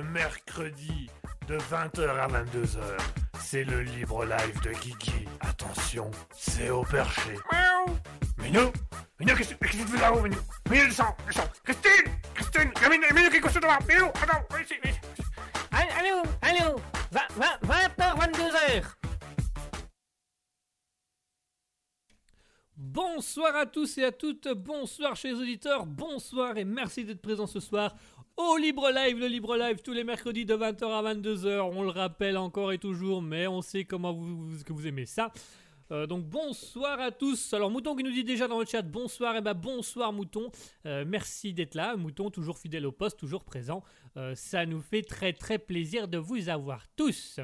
le mercredi de 20h à 22h. C'est le libre live de Guigui. Attention, c'est au perché. Miaou. Minou Minou, qu'est-ce que tu fais là-haut, Minou Minou, descends, descends. Christine Christine Minou, Minou, qu'est-ce que tu fais Minou, attends, viens ici, viens ici. Allô, allô 20h, 22h Bonsoir à tous et à toutes, bonsoir chez les auditeurs, bonsoir et merci d'être présents ce soir au Libre Live, le Libre Live tous les mercredis de 20h à 22h, on le rappelle encore et toujours, mais on sait comment vous, que vous aimez ça. Euh, donc bonsoir à tous. Alors Mouton qui nous dit déjà dans le chat bonsoir, et eh ben bonsoir Mouton. Euh, merci d'être là, Mouton toujours fidèle au poste, toujours présent. Euh, ça nous fait très très plaisir de vous avoir tous.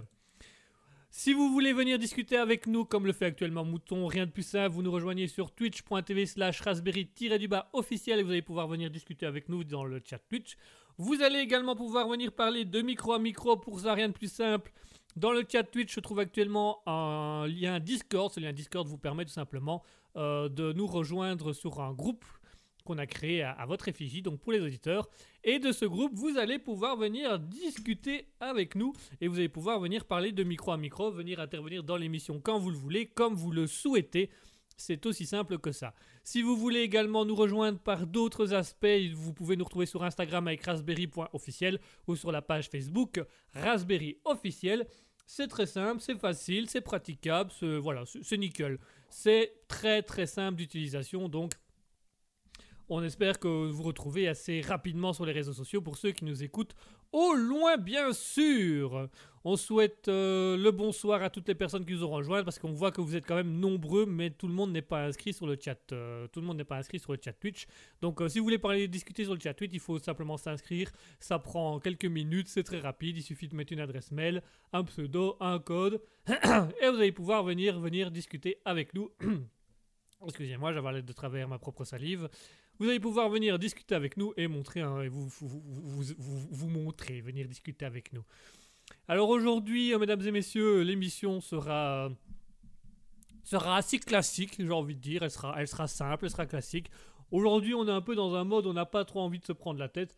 Si vous voulez venir discuter avec nous, comme le fait actuellement Mouton, rien de plus simple, vous nous rejoignez sur twitch.tv slash raspberry-du-bas officiel et vous allez pouvoir venir discuter avec nous dans le chat Twitch. Vous allez également pouvoir venir parler de micro à micro, pour ça rien de plus simple. Dans le chat Twitch se trouve actuellement un lien Discord. Ce lien Discord vous permet tout simplement euh, de nous rejoindre sur un groupe qu'on a créé à, votre effigie, donc pour les auditeurs. Et de ce groupe, vous allez pouvoir venir discuter avec nous et vous allez pouvoir venir parler de micro à micro, venir intervenir dans l'émission quand vous le voulez, comme vous le souhaitez. C'est aussi simple que ça. Si vous voulez également nous rejoindre par d'autres aspects, vous pouvez nous retrouver sur Instagram avec raspberry.officiel ou sur la page Facebook Raspberry officiel. C'est très simple, c'est facile, c'est praticable, voilà, c'est nickel. C'est très très simple d'utilisation, donc on espère que vous retrouvez assez rapidement sur les réseaux sociaux pour ceux qui nous écoutent au loin, bien sûr. On souhaite euh, le bonsoir à toutes les personnes qui nous ont rejoints parce qu'on voit que vous êtes quand même nombreux, mais tout le monde n'est pas inscrit sur le chat. Euh, tout le monde n'est pas inscrit sur le chat Twitch. Donc, euh, si vous voulez parler, discuter sur le chat Twitch, il faut simplement s'inscrire. Ça prend quelques minutes, c'est très rapide. Il suffit de mettre une adresse mail, un pseudo, un code, et vous allez pouvoir venir, venir discuter avec nous. Excusez-moi, j'avais de travers ma propre salive. Vous allez pouvoir venir discuter avec nous et montrer, vous, vous, montrer, venir discuter avec nous. Alors aujourd'hui, euh, mesdames et messieurs, l'émission sera sera assez classique, j'ai envie de dire. Elle sera, elle sera simple, elle sera classique. Aujourd'hui, on est un peu dans un mode on n'a pas trop envie de se prendre la tête.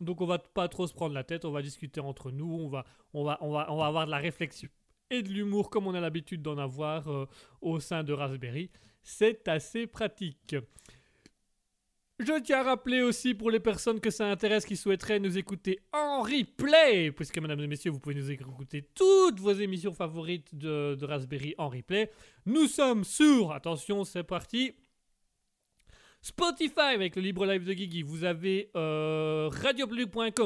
Donc on va pas trop se prendre la tête, on va discuter entre nous, on va, on va, on va, on va avoir de la réflexion et de l'humour comme on a l'habitude d'en avoir euh, au sein de Raspberry. C'est assez pratique. Je tiens à rappeler aussi pour les personnes que ça intéresse qui souhaiteraient nous écouter en replay, puisque mesdames et messieurs, vous pouvez nous écouter toutes vos émissions favorites de, Raspberry en replay. Nous sommes sur, attention, c'est parti. Spotify avec le libre live de Guigui. Vous avez euh,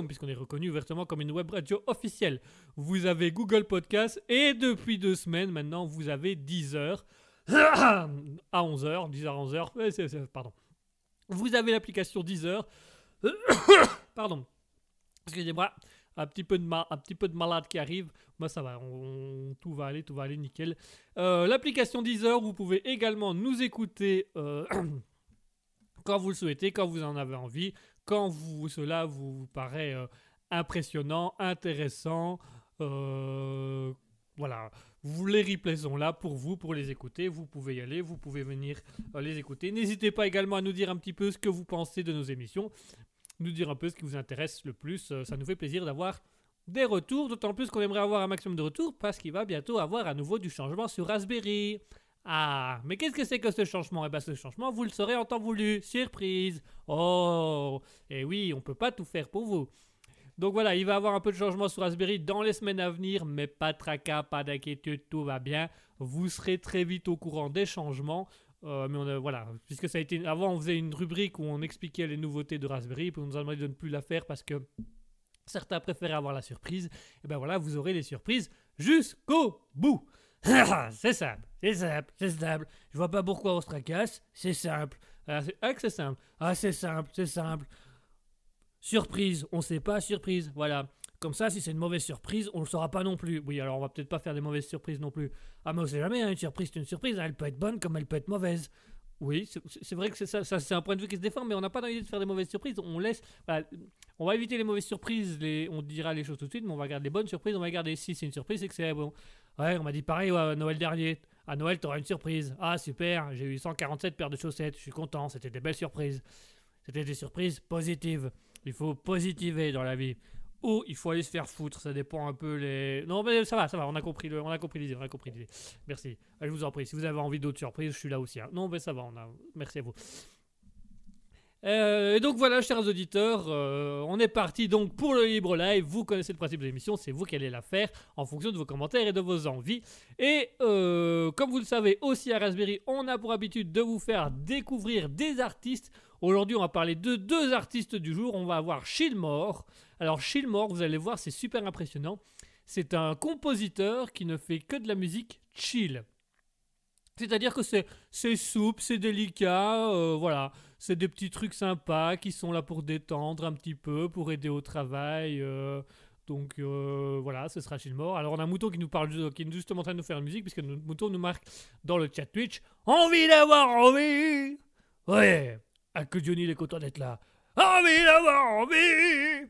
puisqu'on est reconnu ouvertement comme une web radio officielle. Vous avez Google Podcast et depuis deux semaines maintenant, vous avez 10h à 11h, 10h à 11h, pardon. Vous avez l'application Deezer. Pardon. Excusez-moi. Un petit, peu de malade qui arrive. Moi, ça va. Tout va aller, tout va aller nickel. Euh, l'application Deezer, vous pouvez également nous écouter euh, quand vous le souhaitez, quand vous en avez envie, quand cela vous paraît euh, impressionnant, intéressant. voilà. Vous, les replays sont là pour vous, pour les écouter. Vous pouvez y aller, vous pouvez venir euh, les écouter. N'hésitez pas également à nous dire un petit peu ce que vous pensez de nos émissions. Nous dire un peu ce qui vous intéresse le plus. Euh, ça nous fait plaisir d'avoir des retours, d'autant plus qu'on aimerait avoir un maximum de retours parce qu'il va bientôt avoir à nouveau du changement sur Raspberry. Ah, mais qu'est-ce que c'est que ce changement? Eh bien, ce changement, vous le saurez en temps voulu. Surprise Oh Et eh oui, on peut pas tout faire pour vous. Donc voilà, il va y avoir un peu de changement sur Raspberry dans les semaines à venir, mais pas de tracas, pas d'inquiétude, tout va bien. Vous serez très vite au courant des changements. Euh, mais on voilà, puisque ça a été. Avant, on faisait une rubrique où on expliquait les nouveautés de Raspberry, puis on nous a demandé de ne plus la faire parce que certains préféraient avoir la surprise. Et ben voilà, vous aurez les surprises jusqu'au bout. c'est simple, c'est simple, c'est simple. Je vois pas pourquoi on se tracasse, c'est simple. Ah, c'est simple. Ah, c'est simple, c'est simple. Surprise, on sait pas, surprise, voilà. Comme ça, si c'est une mauvaise surprise, on le saura pas non plus. Oui, alors on va peut-être pas faire des mauvaises surprises non plus. Ah, mais on sait jamais, hein, une surprise, c'est une surprise, elle peut être bonne comme elle peut être mauvaise. Oui, c'est vrai que c'est ça, c'est un point de vue qui se défend, mais on n'a pas envie de faire des mauvaises surprises. On laisse, on va éviter les mauvaises surprises, on dira les choses tout de suite, mais on va garder les bonnes surprises. On va garder si c'est une surprise, c'est que c'est bon. Ouais, on m'a dit pareil à Noël dernier. À Noël, tu auras une surprise. Ah super, j'ai eu 147 paires de chaussettes, je suis content, c'était des belles surprises. C'était des surprises positives. Il faut positiver dans la vie. ou il faut aller se faire foutre. Ça dépend un peu les. Non, mais ça va, ça va. On a compris on a compris l'idée, on a compris l'idée. Merci. Je vous en prie. Si vous avez envie d'autres surprises, je suis là aussi. hein. Non, mais ça va. On a. Merci à vous. Euh, et donc voilà, chers auditeurs, euh, on est parti donc pour le libre live. Vous connaissez le principe de l'émission, c'est vous qui allez la faire en fonction de vos commentaires et de vos envies. Et euh, comme vous le savez aussi à Raspberry, on a pour habitude de vous faire découvrir des artistes. Aujourd'hui, on va parler de deux artistes du jour. On va avoir Shilmore. Alors Shilmore, vous allez voir, c'est super impressionnant. C'est un compositeur qui ne fait que de la musique chill. C'est-à-dire que c'est souple, c'est délicat, euh, voilà. C'est des petits trucs sympas qui sont là pour détendre un petit peu, pour aider au travail. euh, donc euh, voilà, ce sera Shilmore. Alors on a mouton qui nous parle, qui est justement en train de nous faire une musique, puisque mouton nous marque dans le chat Twitch Envie d'avoir envie Ouais Ah que Johnny est content d'être là Envie d'avoir envie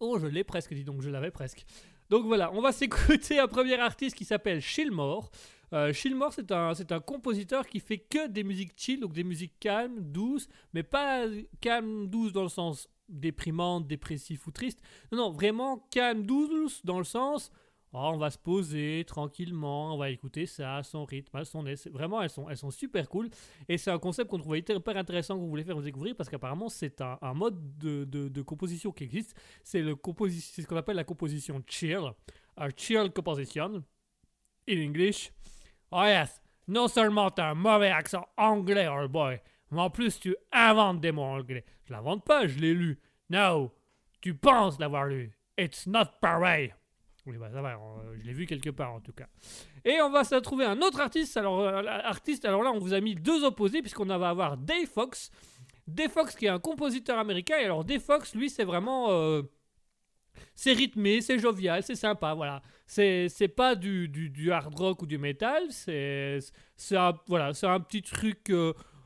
Oh, je l'ai presque, dis donc, je l'avais presque. Donc voilà, on va s'écouter un premier artiste qui s'appelle Shilmore. Euh, c'est un, c'est un compositeur qui fait que des musiques chill, donc des musiques calmes, douces, mais pas calmes, douces dans le sens déprimante, dépressif ou triste. Non, non, vraiment calme, douce dans le sens, on va se poser tranquillement, on va écouter ça à son rythme, à son aise. Vraiment, elles sont, super cool. Et c'est un concept qu'on trouvait hyper intéressant qu'on voulait faire vous découvrir parce qu'apparemment, c'est un, mode de, composition qui existe. C'est ce qu'on appelle la composition chill. A chill composition. In English. Oh yes, non seulement t'as un mauvais accent anglais, old boy, mais en plus tu inventes des mots anglais. Je l'invente pas, je l'ai lu. No, tu penses l'avoir lu. It's not pareil. Oui, bah ça va, euh, je l'ai vu quelque part en tout cas. Et on va se trouver un autre artiste. Alors, euh, artiste, alors là, on vous a mis deux opposés, puisqu'on va avoir Dave Fox. Dave Fox qui est un compositeur américain. Et alors, Dave Fox, lui, c'est vraiment. euh, c'est rythmé, c'est jovial, c'est sympa, voilà. C'est pas du, du, hard rock ou du metal, c'est un, voilà, un petit truc,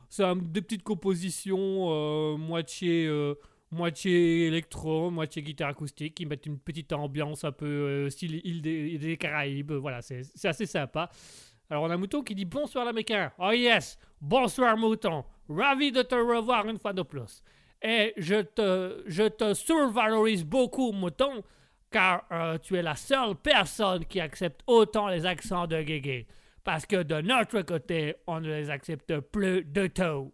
c'est des petites compositions moitié, moitié électro, moitié guitare acoustique qui mettent une petite ambiance un peu euh, style île des, des Caraïbes, voilà, c'est assez sympa. Alors on a Mouton qui dit bonsoir l'américain. Oh yes, bonsoir Mouton, ravi de te revoir une fois de plus. Et je te, je te survalorise beaucoup, Mouton, car euh, tu es la seule personne qui accepte autant les accents de Guégué. Parce que de notre côté, on ne les accepte plus de tout.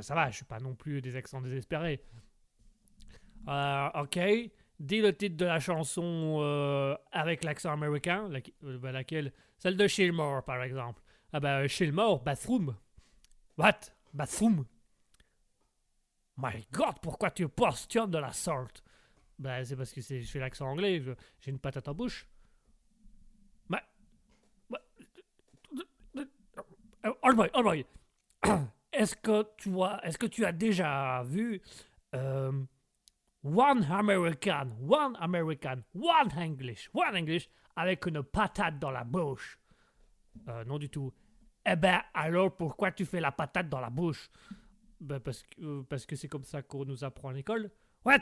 Ça va, je suis pas non plus des accents désespérés. Euh, ok, dis le titre de la chanson euh, avec l'accent américain, laque- euh, ben, laquelle Celle de Shilmore, par exemple. Ah ben, Shilmore, Bathroom. What Bathroom My God, pourquoi tu postionnes de la sorte Ben, c'est parce que je fais l'accent anglais, j'ai une patate en bouche. Mais... Euh, All right, all right. Est-ce que tu as, est-ce que tu as déjà vu euh, One American, One American, One English, One English avec une patate dans la bouche Euh, Non du tout. Eh ben alors pourquoi tu fais la patate dans la bouche? Ben parce que euh, parce que c'est comme ça qu'on nous apprend à l'école. What?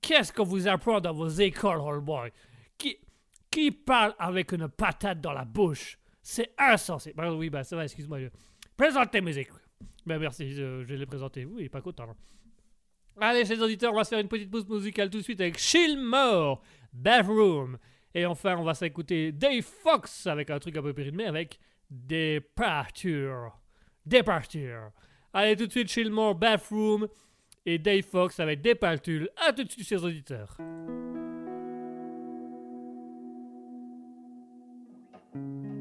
Qu'est-ce qu'on vous apprend dans vos écoles, old boy? Qui qui parle avec une patate dans la bouche? C'est insensé. Ben oui, ben ça va, excuse-moi. je- Présentez mes écoles. Ben merci, je, je les présenté. Oui, pas content. non. Allez, chers auditeurs, on va se faire une petite pause musicale tout de suite avec Shilmore, Bathroom. Et enfin, on va s'écouter Dave Fox avec un truc un peu périmé avec Departure. Departure. Allez, tout de suite, Shilmore, Bathroom et Dave Fox avec Departure. À tout de suite, chers auditeurs. Thank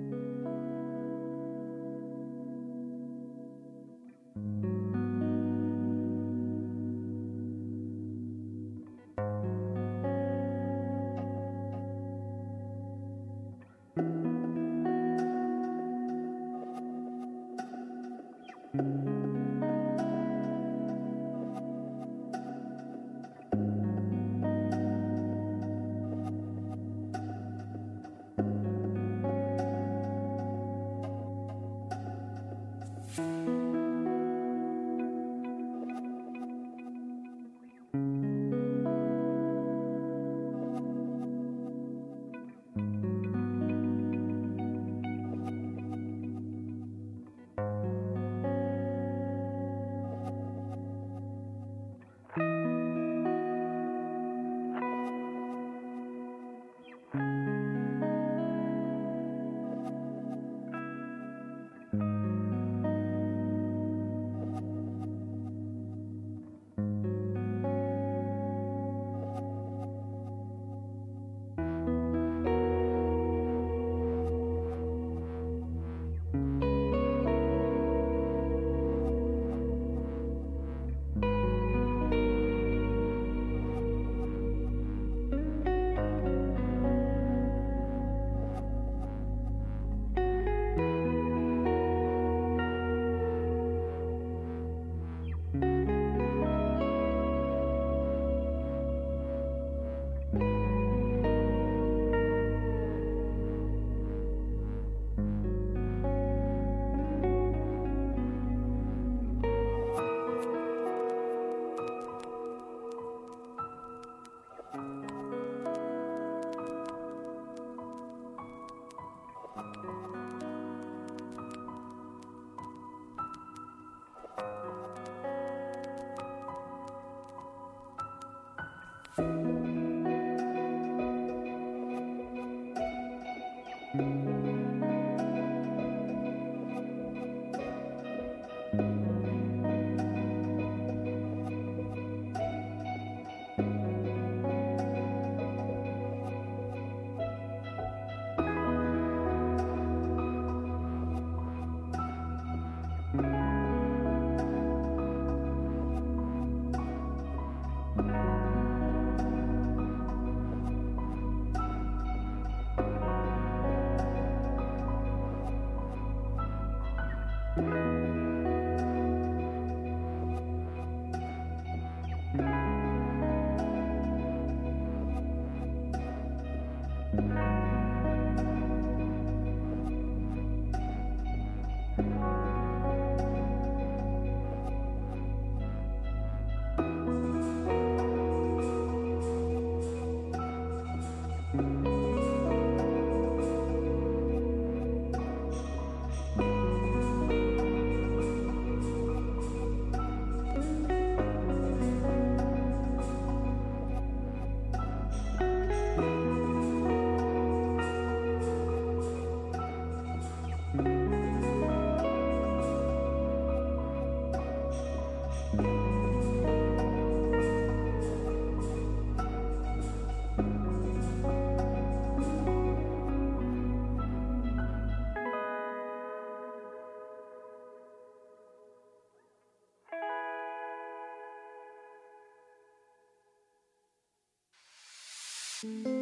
Thank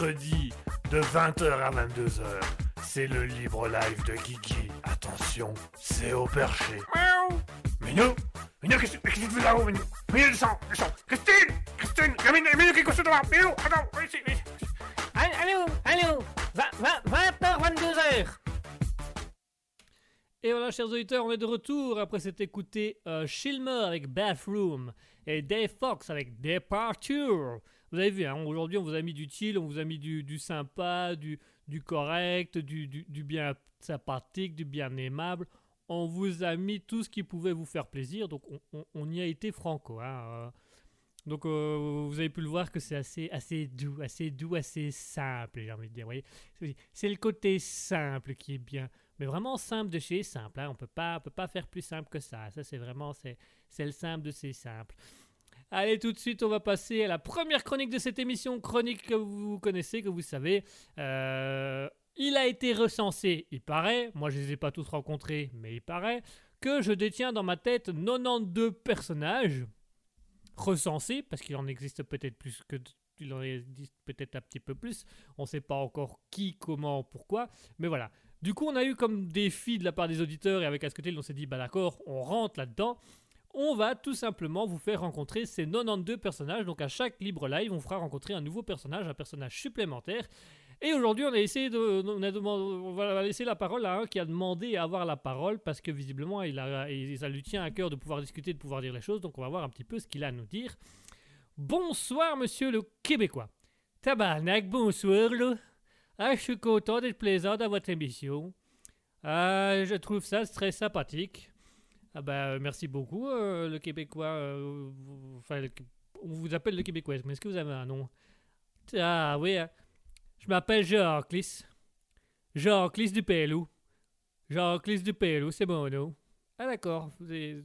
mercredi de 20h à 22h. C'est le libre live de Guigui. Attention, c'est au perché. Miaou. Minou Minou, qu'est-ce que tu fais là-haut, Minou? Minou, descends, descends Christine Christine Il y a Minou, Minou qui est couché devant Minou, attends, ici, ici. Allez, allez, allez, 20h, 22h. Et voilà, chers auditeurs, on est de retour après s'être écouté euh, Shilmer avec Bathroom et Dave Fox avec Departure. Vous avez vu, hein, aujourd'hui on vous a mis du chill, on vous a mis du, sympa, du, correct, du, bien sympathique, du bien aimable. On vous a mis tout ce qui pouvait vous faire plaisir, donc on, y a été franco. hein, euh. Donc euh, vous avez pu le voir que c'est assez, doux, assez doux, assez simple, j'ai envie de dire. C'est- le côté simple qui est bien mais vraiment simple de chez simple. hein. On on peut pas faire plus simple que ça. Ça, c'est vraiment, c'est, le simple de ces simples. Allez, tout de suite, on va passer à la première chronique de cette émission, chronique que vous connaissez, que vous savez. Euh, il a été recensé, il paraît, moi je les ai pas tous rencontrés, mais il paraît, que je détiens dans ma tête 92 personnages recensés, parce qu'il en existe peut-être plus que... Il en existe peut-être un petit peu plus. On ne sait pas encore qui, comment, pourquoi. Mais voilà. Du coup, on a eu comme défi de la part des auditeurs et avec Asketil, on s'est dit, bah d'accord, on rentre là-dedans. On va tout simplement vous faire rencontrer ces 92 personnages. Donc à chaque libre live, on fera rencontrer un nouveau personnage, un personnage supplémentaire. Et aujourd'hui, on a essayé de, va laisser la parole à un qui a demandé à avoir la parole parce que visiblement, il a, ça lui tient à cœur de pouvoir discuter, de pouvoir dire les choses. Donc on va voir un petit peu ce qu'il a à nous dire. Bonsoir, monsieur le Québécois. Tabarnak, bonsoir. Ah, je suis content d'être présent dans votre émission. Ah, je trouve ça très sympathique. Ah bah, euh, merci beaucoup, euh, le Québécois. euh, enfin, on vous appelle le Québécois, mais est-ce que vous avez un nom? Ah oui, hein. je m'appelle Jean-Clis. Jean-Clis du Pérou. Jean-Clis du Pérou, c'est mon nom. Ah d'accord,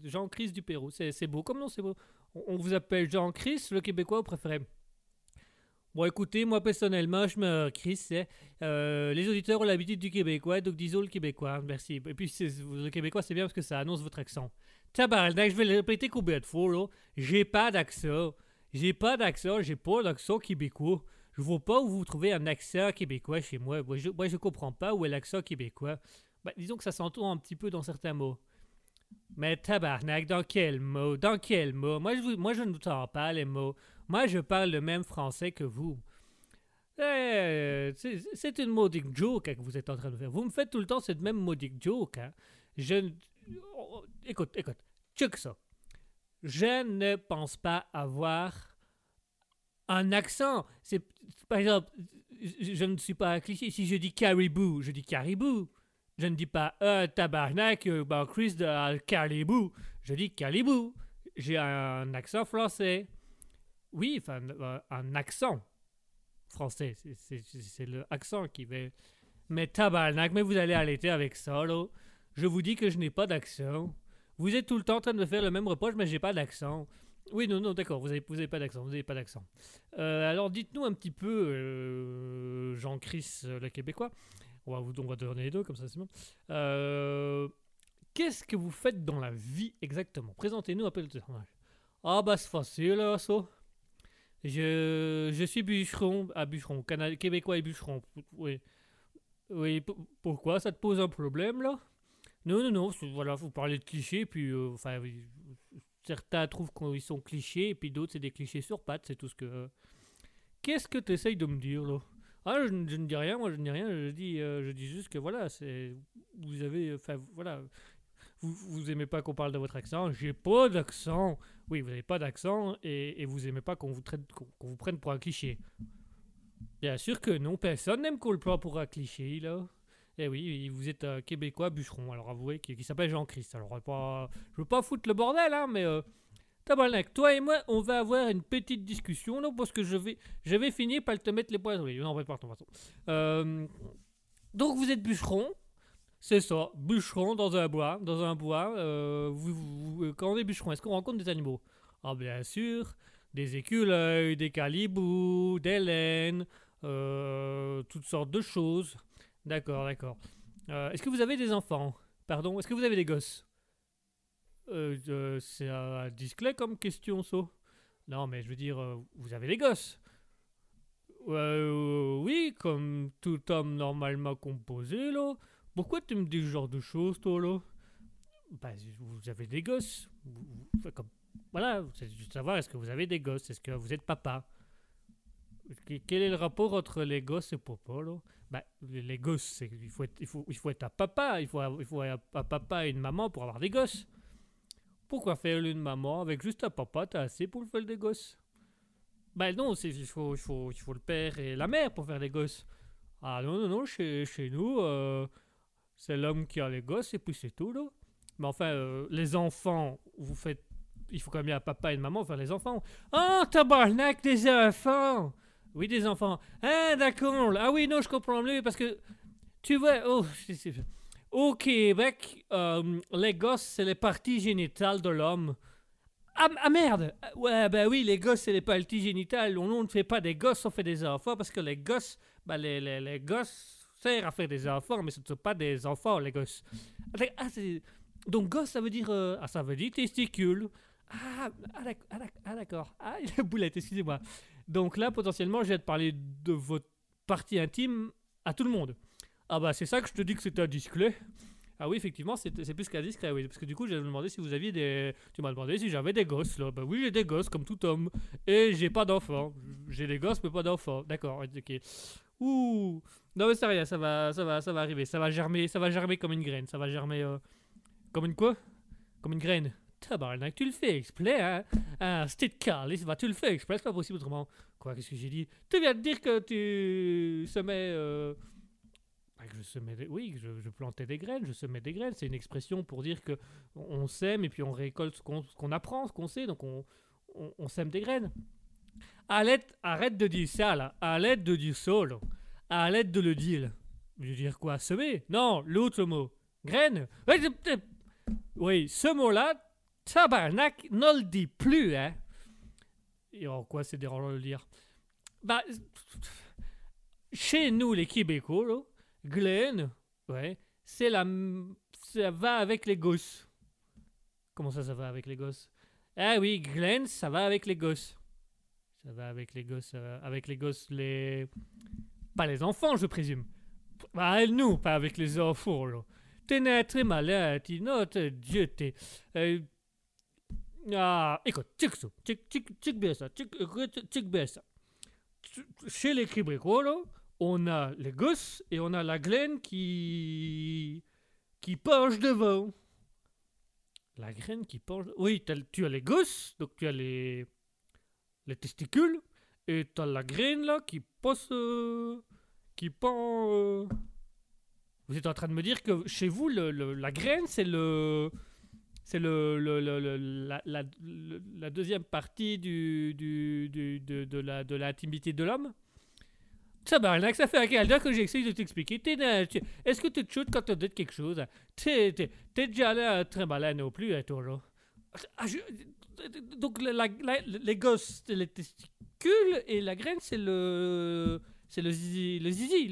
Jean-Clis du Pérou, c'est beau comme nom, c'est beau. On, vous appelle Jean-Clis, le Québécois, vous préférez Bon, écoutez, moi personnellement, je me Chris. hein. Euh, les auditeurs ont l'habitude du québécois, donc disons le québécois. Merci. Et puis, le québécois, c'est bien parce que ça annonce votre accent. Tabarnak, je vais le répéter combien de fois, là? J'ai pas d'accent. J'ai pas d'accent, j'ai pas d'accent québécois. Je vois pas où vous trouvez un accent québécois chez moi. Moi, je, moi, comprends pas où est l'accent québécois. Bah, disons que ça s'entend un petit peu dans certains mots. Mais tabarnak, dans quel mot? Dans quel mot? Moi, je, moi, je ne entends pas les mots. Moi, je parle le même français que vous. Eh, c'est une maudite joke hein, que vous êtes en train de faire. Vous me faites tout le temps cette même maudite joke. Hein. Je oh, Écoute, écoute, check ça. Je ne pense pas avoir un accent. Par exemple, je, ne suis pas cliché. Si je dis caribou, je dis caribou. Je ne dis pas un tabarnak, euh, ben Chris de euh, caribou. Je dis caribou. J'ai un accent français. Oui, enfin, euh, un accent français. C'est- le accent qui va. Mais tabarnak, mais vous allez arrêter avec ça, là. Je vous dis que je n'ai pas d'accent. Vous êtes tout le temps en train de faire le même reproche, mais j'ai pas d'accent. Oui, non, non, d'accord, vous avez, vous avez pas d'accent, vous avez pas d'accent. Euh, alors dites-nous un petit peu, euh, Jean-Chris, euh, le Québécois. On va, vous, donner les deux, comme ça c'est bon. Qu'est-ce que vous faites dans la vie exactement? Présentez-nous un peu le personnage. Ah bah c'est facile, ça. Je, je suis bûcheron, ah bûcheron, québécois et bûcheron, oui. Oui, pourquoi Ça te pose un problème, là? Non, non, non, voilà, vous parlez de clichés, puis, euh, enfin, certains trouvent qu'ils sont clichés, et puis d'autres, c'est des clichés sur pattes, c'est tout ce que... Qu'est-ce que tu essayes de me dire, là? Ah, je, ne- je ne dis rien, moi, je ne dis rien, je dis, euh, je dis juste que, voilà, c'est... Vous avez, enfin, voilà... Vous, vous aimez pas qu'on parle de votre accent J'ai pas d'accent Oui, vous n'avez pas d'accent, et, vous aimez pas qu'on vous, traite, vous prenne pour un cliché. Bien sûr que non, personne n'aime qu'on le prenne pour un cliché, là. Eh oui, vous êtes un Québécois bûcheron, alors avouez, qui, s'appelle Jean-Christ. Alors, pas, je veux pas foutre le bordel, hein, mais... Euh, toi et moi, on va avoir une petite discussion, là, parce que je vais, je vais finir par te mettre les points les... Non, partons, partons. Euh, donc, vous êtes bûcheron, c'est ça, bûcheron dans un bois, dans un bois. euh, euh, quand on est bûcheron, est-ce qu'on rencontre des animaux? Ah, bien sûr, des écureuils, des calibous, des laines, euh, toutes sortes de choses. D'accord, d'accord. Est-ce que vous avez des enfants? Pardon, est-ce que vous avez des gosses? C'est un discret comme question, ça. Non, mais je veux dire, vous avez des gosses? Oui, comme tout homme normalement composé, là. Pourquoi tu me dis ce genre de choses, toi, là? Bah, vous avez des gosses. Voilà, c'est juste savoir, est-ce que vous avez des gosses? Est-ce que vous êtes papa? Que- Quel est le rapport entre les gosses et papa, là? Bah, les gosses, il faut, être, un papa. Il faut, il faut un, papa et une maman pour avoir des gosses. Pourquoi faire une maman avec juste un papa? T'as assez pour faire des gosses Bah non, c'est- il faut, le père et la mère pour faire des gosses. Ah non, non, non, chez, chez nous, euh, c'est l'homme qui a les gosses et puis c'est tout, là. Mais enfin, euh, les enfants, vous faites... Il faut quand même un papa et une maman faire les enfants. Oh, tabarnak, des enfants Oui, des enfants. Ah, d'accord. Ah oui, non, je comprends mieux parce que... Tu vois, oh, au Québec, euh, les gosses, c'est les parties génitales de l'homme. Ah, ah, merde Ouais, ben oui, les gosses, c'est les parties génitales. On, on ne fait pas des gosses, on fait des enfants parce que les gosses, ben les, les, les gosses servent à faire des enfants, mais ce ne sont pas des enfants, les gosses. Ah, c'est- donc, gosse, ça veut dire. euh, ah, ça veut dire testicule. Ah, ah, ah, ah, d'accord. Ah, la boulette, excusez-moi. Donc là, potentiellement, je vais te parler de votre partie intime à tout le monde. Ah, bah, c'est ça que je te dis que c'était un discret. Ah oui, effectivement, c'est c'est plus qu'un discret, oui. Parce que du coup, me demandé si vous aviez des. Tu m'as demandé si j'avais des gosses, là. Bah oui, j'ai des gosses, comme tout homme. Et j'ai pas d'enfants. J'ai des gosses, mais pas d'enfants. D'accord, ok. Ouh. Non, mais c'est rien, ça va, ça va, ça va arriver. Ça va germer, ça va germer comme une graine. Ça va germer. euh, Comme une quoi? Comme une graine. Tabarnak, tu le fais exprès, hein? Ah, c'était calice, bah tu le fais exprès, c'est pas possible autrement. Quoi, qu'est-ce que j'ai dit? Tu viens de dire que tu semais... Euh... bah, que je semais des... Oui, que je, plantais des graines, je semais des graines. C'est une expression pour dire que on sème et puis on récolte ce qu'on apprend, ce qu'on sait, donc on, on, on sème des graines. Arrête, arrête de dire ça, là. Arrête de dire ça, là. Arrête de le dire. Je veux dire quoi Semer? Non, l'autre mot. Graine Oui, ce mot-là, tabarnak, ne le dis plus, hein. Et en quoi c'est dérangeant de le dire? Bah, chez nous, les Québécois, là, Glenn, ouais, c'est la... Ça va avec les gosses. Comment ça, ça va avec les gosses? Ah oui, Glenn, ça va avec les gosses. Ça va avec les gosses, euh, avec les gosses, les... Pas les enfants, je présume. Bah, nous, pas avec les enfants, là. T'es né très malin, tu notes, Dieu, t'es... euh, Ah, écoute, check ça, check, bien ça, bien ça. Chez les Québécois, on a les gosses et on a la graine qui... qui penche devant. La graine qui penche... Oui, t'as- tu as les gosses, donc tu as les... les testicules, et t'as la graine, là, qui passe... euh, qui pend... euh, vous êtes en train de me dire que chez vous, le, la graine, c'est le. C'est le, le- la, la- la deuxième partie du, du, de, la, de l'intimité de l'homme? Ça va, là, que ça fait quel heure que j'essaie de t'expliquer. Est-ce que tu te shootes quand tu dis quelque chose? T'es t'es- t'es déjà là très malin non plus, hein, toi, là. Ah, je- donc, les gosses, les testicules et la graine, c'est le. C'est le zizi. Le zizi,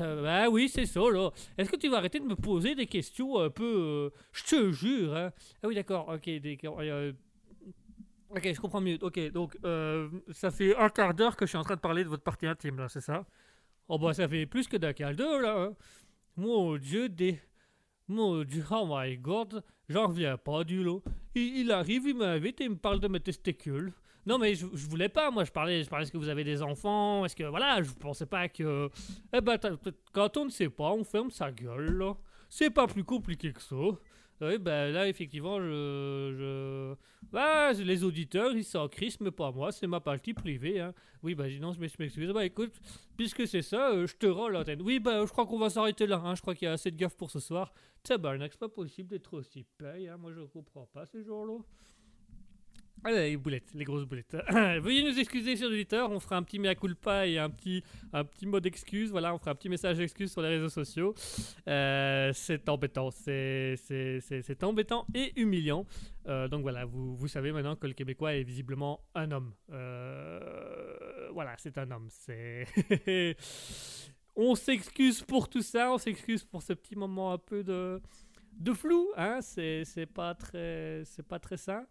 Ah oui, c'est ça, là. Est-ce que tu vas arrêter de me poser des questions un peu... euh, je te jure, hein? Ah oui, d'accord, ok, euh, Ok, je comprends mieux. Ok, donc, euh, ça fait un quart d'heure que je suis en train de parler de votre partie intime, là, c'est ça? Oh bah, ça fait plus que d'un quart d'heure, là. hein. Mon Dieu, des... Mon Dieu, oh my God, j'en reviens pas du lot. Il, il arrive, il m'invite et il me parle de mes testicules. Non mais je, je voulais pas, moi je parlais, je parlais est-ce que vous avez des enfants, est-ce que voilà, je pensais pas que... Eh ben quand on ne sait pas, on ferme sa gueule. C'est pas plus compliqué que ça. Oui ben là effectivement je... je... Bah les auditeurs ils s'en crissent mais pas moi, c'est ma partie privée. Hein. Oui bah non je m'excuse. Bah écoute, puisque c'est ça, euh, je te rends l'antenne. Oui bah je crois qu'on va s'arrêter là, hein. je crois qu'il y a assez de gaffe pour ce soir. Tabarnak, c'est pas possible d'être aussi paye, hein. moi je comprends pas ces jours-là. Allez, les boulettes, les grosses boulettes. Veuillez nous excuser, chers auditeurs. On fera un petit mea culpa et un petit, un petit mot d'excuse. Voilà, on fera un petit message d'excuse sur les réseaux sociaux. Euh, c'est embêtant, c'est, embêtant et humiliant. Euh, donc voilà, vous, vous savez maintenant que le Québécois est visiblement un homme. Euh, voilà, c'est un homme. C'est. on s'excuse pour tout ça, on s'excuse pour ce petit moment un peu de, de flou. Hein, c'est pas très, c'est pas très sain.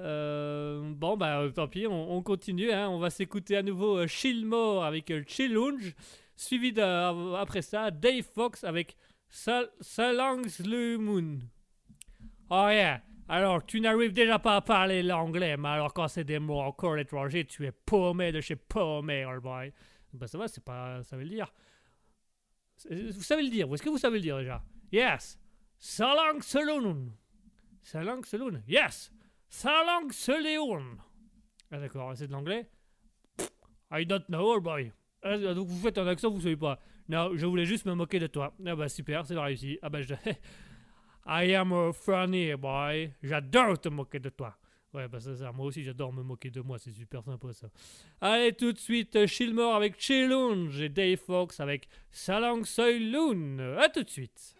Euh, bon, bah euh, tant pis, on, on continue. hein. On va s'écouter à nouveau euh, Chillmore avec euh, Chillunge, suivi euh, après ça Dave Fox avec Sal Salangs le. Oh yeah, alors tu n'arrives déjà pas à parler l'anglais, mais alors quand c'est des mots encore étrangers, tu es paumé de chez paumé, all boy. Bah ça va, c'est pas, ça veut le dire. Vous savez le dire, est-ce que vous savez le dire déjà? Yes, Salang Saloon. Salang Saloon, yes. Salang Saloon. Ah d'accord, c'est de l'anglais I don't know, old boy. Ah, donc vous faites un accent, vous savez pas. Non, je voulais juste me moquer de toi. Ah bah super, c'est réussi. Ah bah je... I am a funny boy. J'adore te moquer de toi. Ouais, bah ça, ça, moi aussi j'adore me moquer de moi, c'est super sympa ça. Allez, tout de suite, euh, Chillmore avec Chillunge et Dave Fox avec Salang Soyloon. A tout de suite.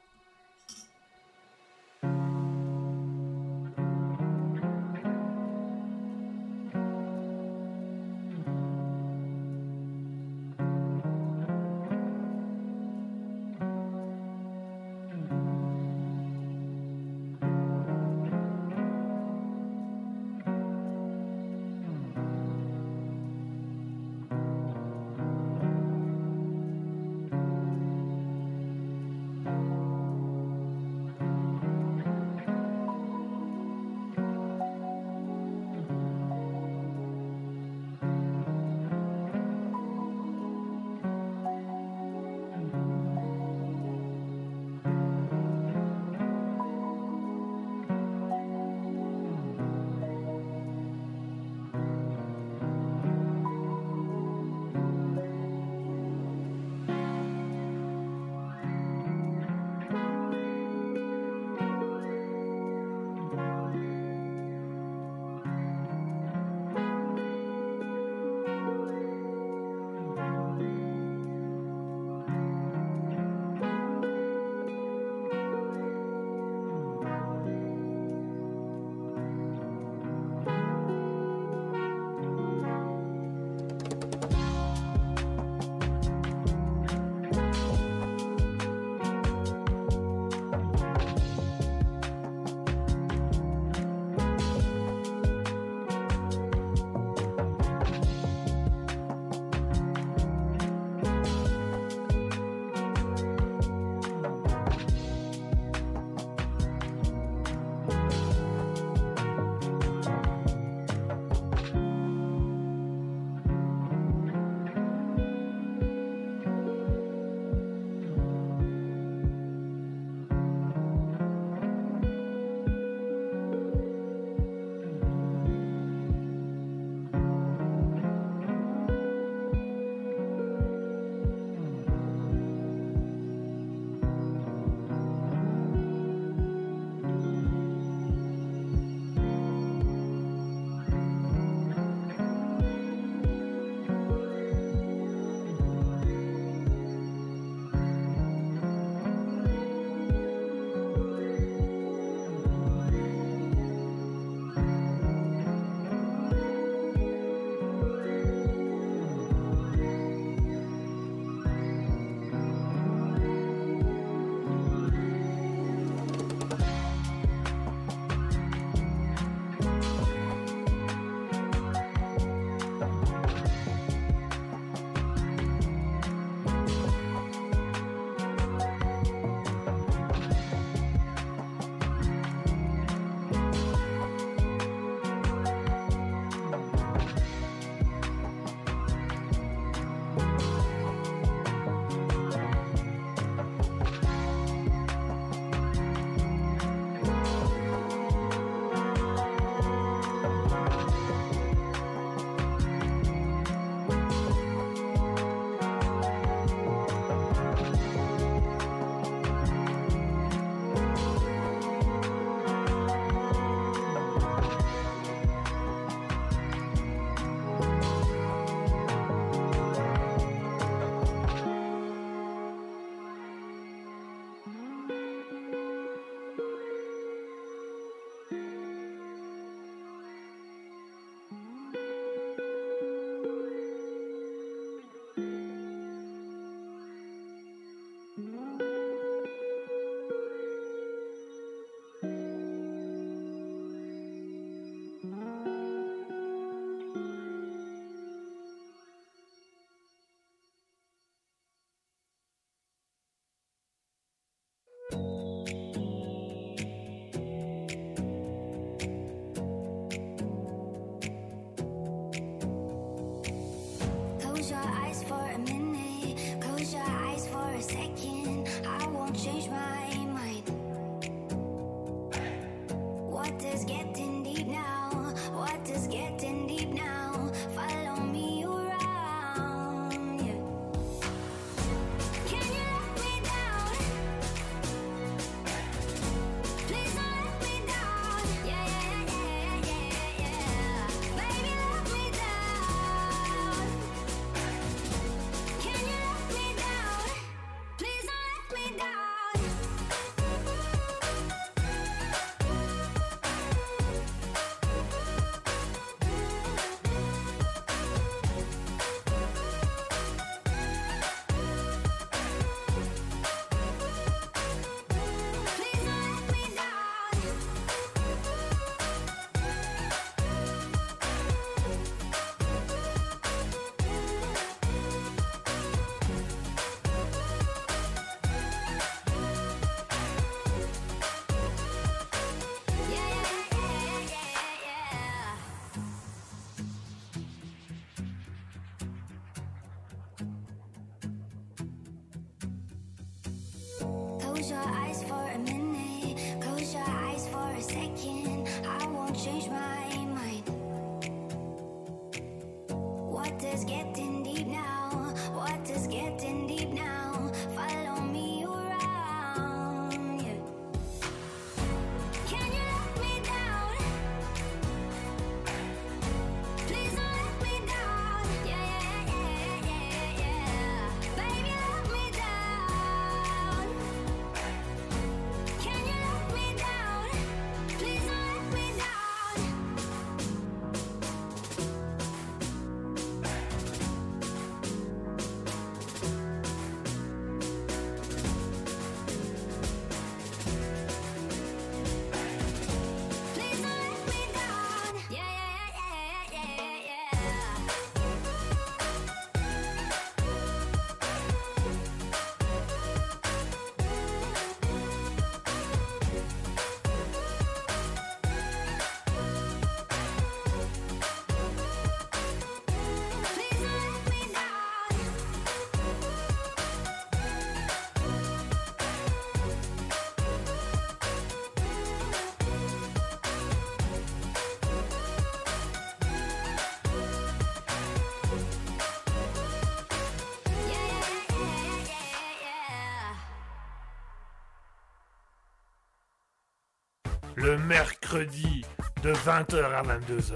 Le mercredi de 20h à 22h,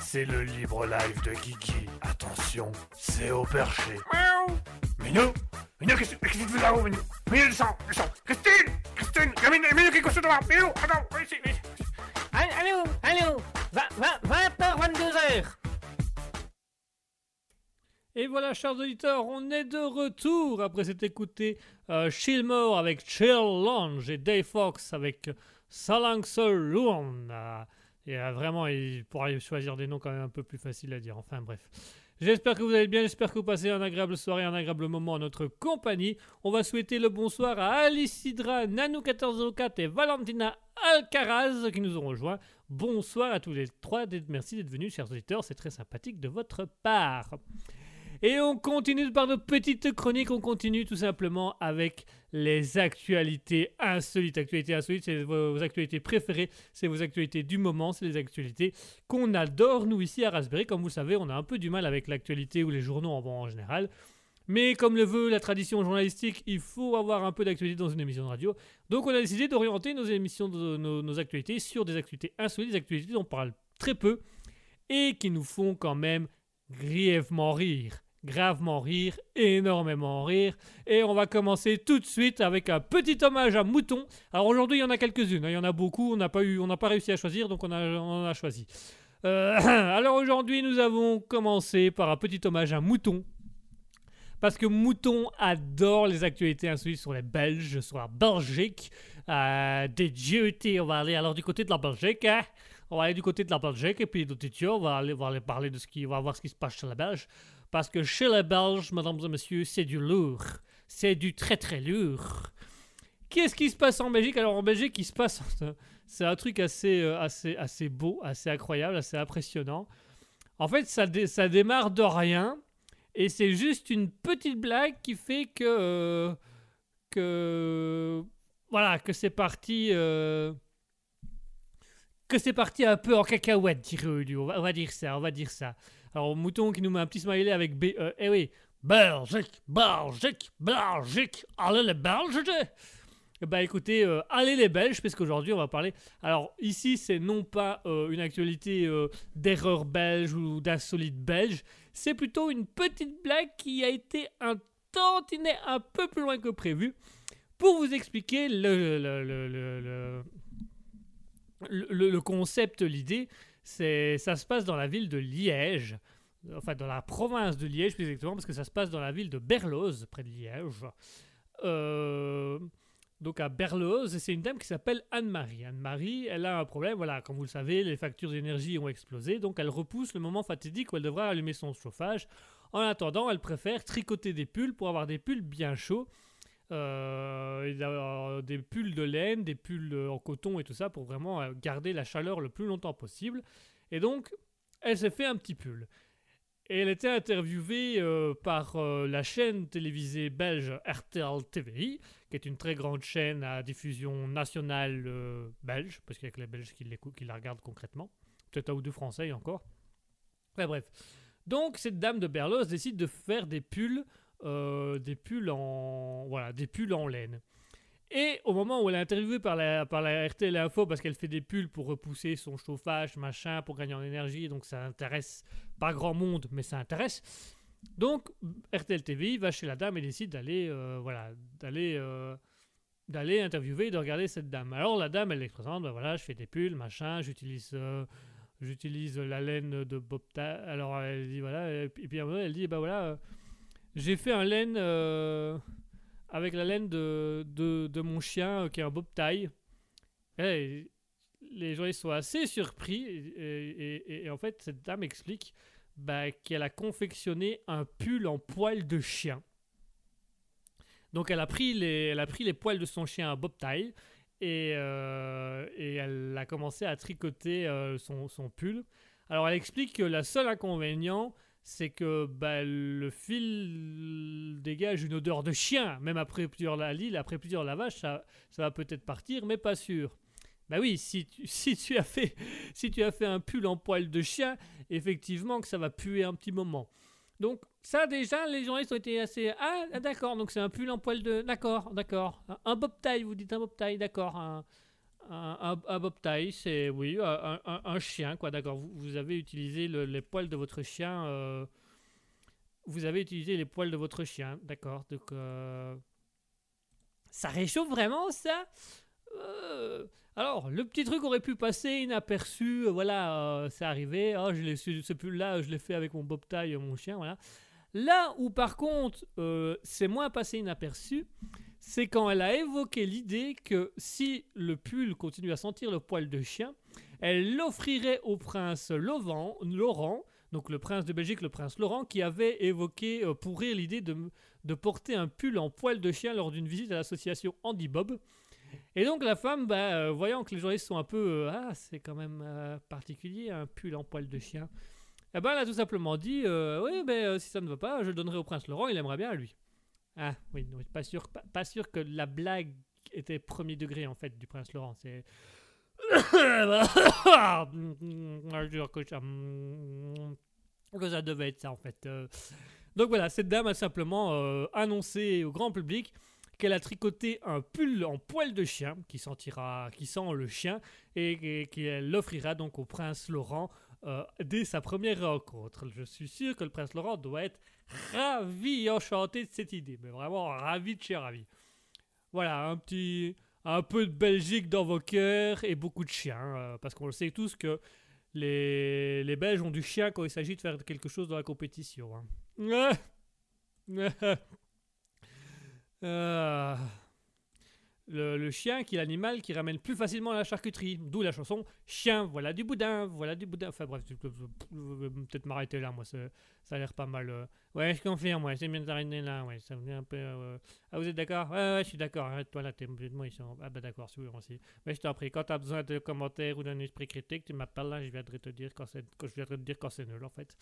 c'est le libre live de Kiki. Attention, c'est au perché. Miaou. Minou Minou, qu'est-ce que qu'est-ce que tu fais là-haut, Minou? Minou, descends, descends. Christine Christine Minou, Minou, qu'est-ce que tu fais là Minou, attends, viens ici, viens ici. Allô, allô, allô 20h, 22h Et voilà, chers auditeurs, on est de retour après s'être écouté euh, Chillmore avec Chill Lounge et Dave Fox avec Salang Saloon. Euh, et euh, vraiment, il pourrait choisir des noms quand même un peu plus faciles à dire. Enfin bref. J'espère que vous allez bien, j'espère que vous passez une agréable soirée, un agréable moment en notre compagnie. On va souhaiter le bonsoir à Alicidra, Nanou1404 et Valentina Alcaraz qui nous ont rejoints. Bonsoir à tous les trois, merci d'être venus, chers auditeurs, c'est très sympathique de votre part. Et on continue par nos petites chroniques, on continue tout simplement avec les actualités insolites. Actualités insolites, c'est vos, actualités préférées, c'est vos actualités du moment, c'est les actualités qu'on adore nous ici à Raspberry. Comme vous le savez, on a un peu du mal avec l'actualité ou les journaux en, en général. Mais comme le veut la tradition journalistique, il faut avoir un peu d'actualité dans une émission de radio. Donc on a décidé d'orienter nos émissions, nos, nos actualités sur des actualités insolites, des actualités dont on parle très peu et qui nous font quand même grièvement rire gravement rire, énormément rire. Et on va commencer tout de suite avec un petit hommage à Mouton. Alors aujourd'hui, il y en a quelques-unes, hein. il y en a beaucoup, on n'a pas, pas réussi à choisir, donc on, a, en a choisi. Euh, alors aujourd'hui, nous avons commencé par un petit hommage à Mouton. Parce que Mouton adore les actualités insolites sur les Belges, sur la Belgique. Euh, des duty, on va aller alors du côté de la Belgique. hein. On va aller du côté de la Belgique et puis de Titio, on va aller, on va aller parler de ce qui, on va voir ce qui se passe chez les Belges. Parce que chez les Belges, mesdames et messieurs, c'est du lourd. C'est du très très lourd. Qu'est-ce qui se passe en Belgique? Alors en Belgique, il se passe. C'est un truc assez, euh, assez, assez beau, assez incroyable, assez impressionnant. En fait, ça, dé- démarre de rien. Et c'est juste une petite blague qui fait que, euh, que voilà que c'est parti euh, que c'est parti un peu en cacahuète, dirait. On on va dire ça, on va dire ça. Alors Mouton qui nous met un petit smiley avec B. E. eh oui, Belgique, Belgique, Belgique, allez les Belges. Ben écoutez, euh, allez les Belges, parce qu'aujourd'hui on va parler. Alors ici, c'est non pas euh, une actualité euh, d'erreur belge ou d'insolite belge, c'est plutôt une petite blague qui a été un tantinet un peu plus loin que prévu pour vous expliquer le, le- le- le- le concept, l'idée. Ça se passe dans la ville de Liège, enfin dans la province de Liège plus exactement, parce que ça se passe dans la ville de Berlioz, près de Liège. Euh, donc à Berlioz, et c'est une dame qui s'appelle Anne-Marie. Anne-Marie, elle a un problème, voilà, comme vous le savez, les factures d'énergie ont explosé, donc elle repousse le moment fatidique où elle devra allumer son chauffage. En attendant, elle préfère tricoter des pulls pour avoir des pulls bien chauds. Euh, d'avoir des pulls de laine, des pulls euh, en coton et tout ça pour vraiment euh, garder la chaleur le plus longtemps possible. Et donc, elle s'est fait un petit pull. Et elle était interviewée euh, par euh, la chaîne télévisée belge RTL TVI, qui est une très grande chaîne à diffusion nationale euh, belge, parce qu'il y a que les Belges qui, la regardent concrètement. Peut-être un ou deux Français encore. Bref. Donc, cette dame de Berlos décide de faire des pulls, euh, des pulls en, voilà, des pulls en laine. Et au moment où elle est interviewée par la, par la RTL Info, parce qu'elle fait des pulls pour repousser son chauffage, machin, pour gagner en énergie, donc ça intéresse pas grand monde, mais ça intéresse. Donc RTL TVI va chez la dame et décide d'aller, euh, voilà, d'aller, euh, d'aller interviewer, et de regarder cette dame. Alors la dame, elle présente, ben voilà, je fais des pulls, machin, j'utilise, euh, j'utilise la laine de Bobta. Alors elle dit voilà, et puis elle dit bah voilà, j'ai fait un laine euh, avec la laine de, de, mon chien euh, qui est un bobtail. Et les gens ils sont assez surpris et, en fait cette dame explique bah, qu'elle a confectionné un pull en poil de chien. Donc elle a pris les, elle a pris les poils de son chien à bobtail et, euh, et elle a commencé à tricoter son, son pull. Alors elle explique que la seule inconvénient c'est que bah, le fil dégage une odeur de chien, même après plusieurs la- après plusieurs lavages, ça, ça va peut-être partir, mais pas sûr. Bah oui, si tu, si tu as fait si tu as fait un pull en poil de chien, effectivement que ça va puer un petit moment. Donc ça déjà, les journalistes ont été assez ah d'accord, donc c'est un pull en poil de d'accord, d'accord, un, un bob tie, vous dites un bob tie, d'accord, un un, un, bob tie, c'est oui un, un- chien quoi, d'accord. Vous, avez utilisé le- les poils de votre chien, euh, vous avez utilisé les poils de votre chien, d'accord. Donc euh, ça réchauffe vraiment ça? Euh, alors, le petit truc aurait pu passer inaperçu, euh, voilà, euh, c'est arrivé, oh, je l'ai ce pull-là, je l'ai fait avec mon bob tie, mon chien, voilà. Là où par contre, euh, c'est moins passé inaperçu, c'est quand elle a évoqué l'idée que si le pull continue à sentir le poil de chien, elle l'offrirait au prince Laurent, Laurent, donc le prince de Belgique, le prince Laurent, qui avait évoqué euh, pour rire l'idée de, porter un pull en poil de chien lors d'une visite à l'association Andy Bob. Et donc la femme, bah, euh, voyant que les journalistes sont un peu euh, ah c'est quand même particulier un pull en poil de chien, eh ben elle a tout simplement dit oui mais si ça ne va pas, je le donnerai au prince Laurent, il aimerait bien à lui. Ah oui, pas sûr, pas, sûr que la blague était premier degré en fait du prince Laurent. C'est je jure que ça, que ça devait être ça en fait. Euh, Donc voilà, cette dame a simplement euh, annoncé au grand public qu'elle a tricoté un pull en poil de chien qui sentira, qui sent le chien et, et qu'elle l'offrira donc au prince Laurent euh, dès sa première rencontre. Je suis sûr que le prince Laurent doit être ravi enchanté de cette idée, mais vraiment ravi de chez ravi. Voilà, un petit, un peu de Belgique dans vos cœurs et beaucoup de chiens, euh, parce qu'on le sait tous que les, les Belges ont du chien quand il s'agit de faire quelque chose dans la compétition. hein. Ah. Le, le chien qui est l'animal qui ramène plus facilement la charcuterie. D'où la chanson Chien, voilà du boudin, voilà du boudin. Enfin bref, je vais peut-être m'arrêter là, moi, ça, a l'air pas mal. euh. Ouais, je confirme, ouais, c'est bien d'arrêter là, ouais, ça me un peu. euh, Ah, vous êtes d'accord? Ouais, ouais, je suis d'accord, arrête-toi là, t'es complètement ici. Ah, bah d'accord, c'est aussi. Mais je t'en prie, quand t'as besoin de commentaires ou d'un esprit critique, tu m'appelles là, je viendrai te dire quand c'est, je viendrai te dire quand c'est nul en fait.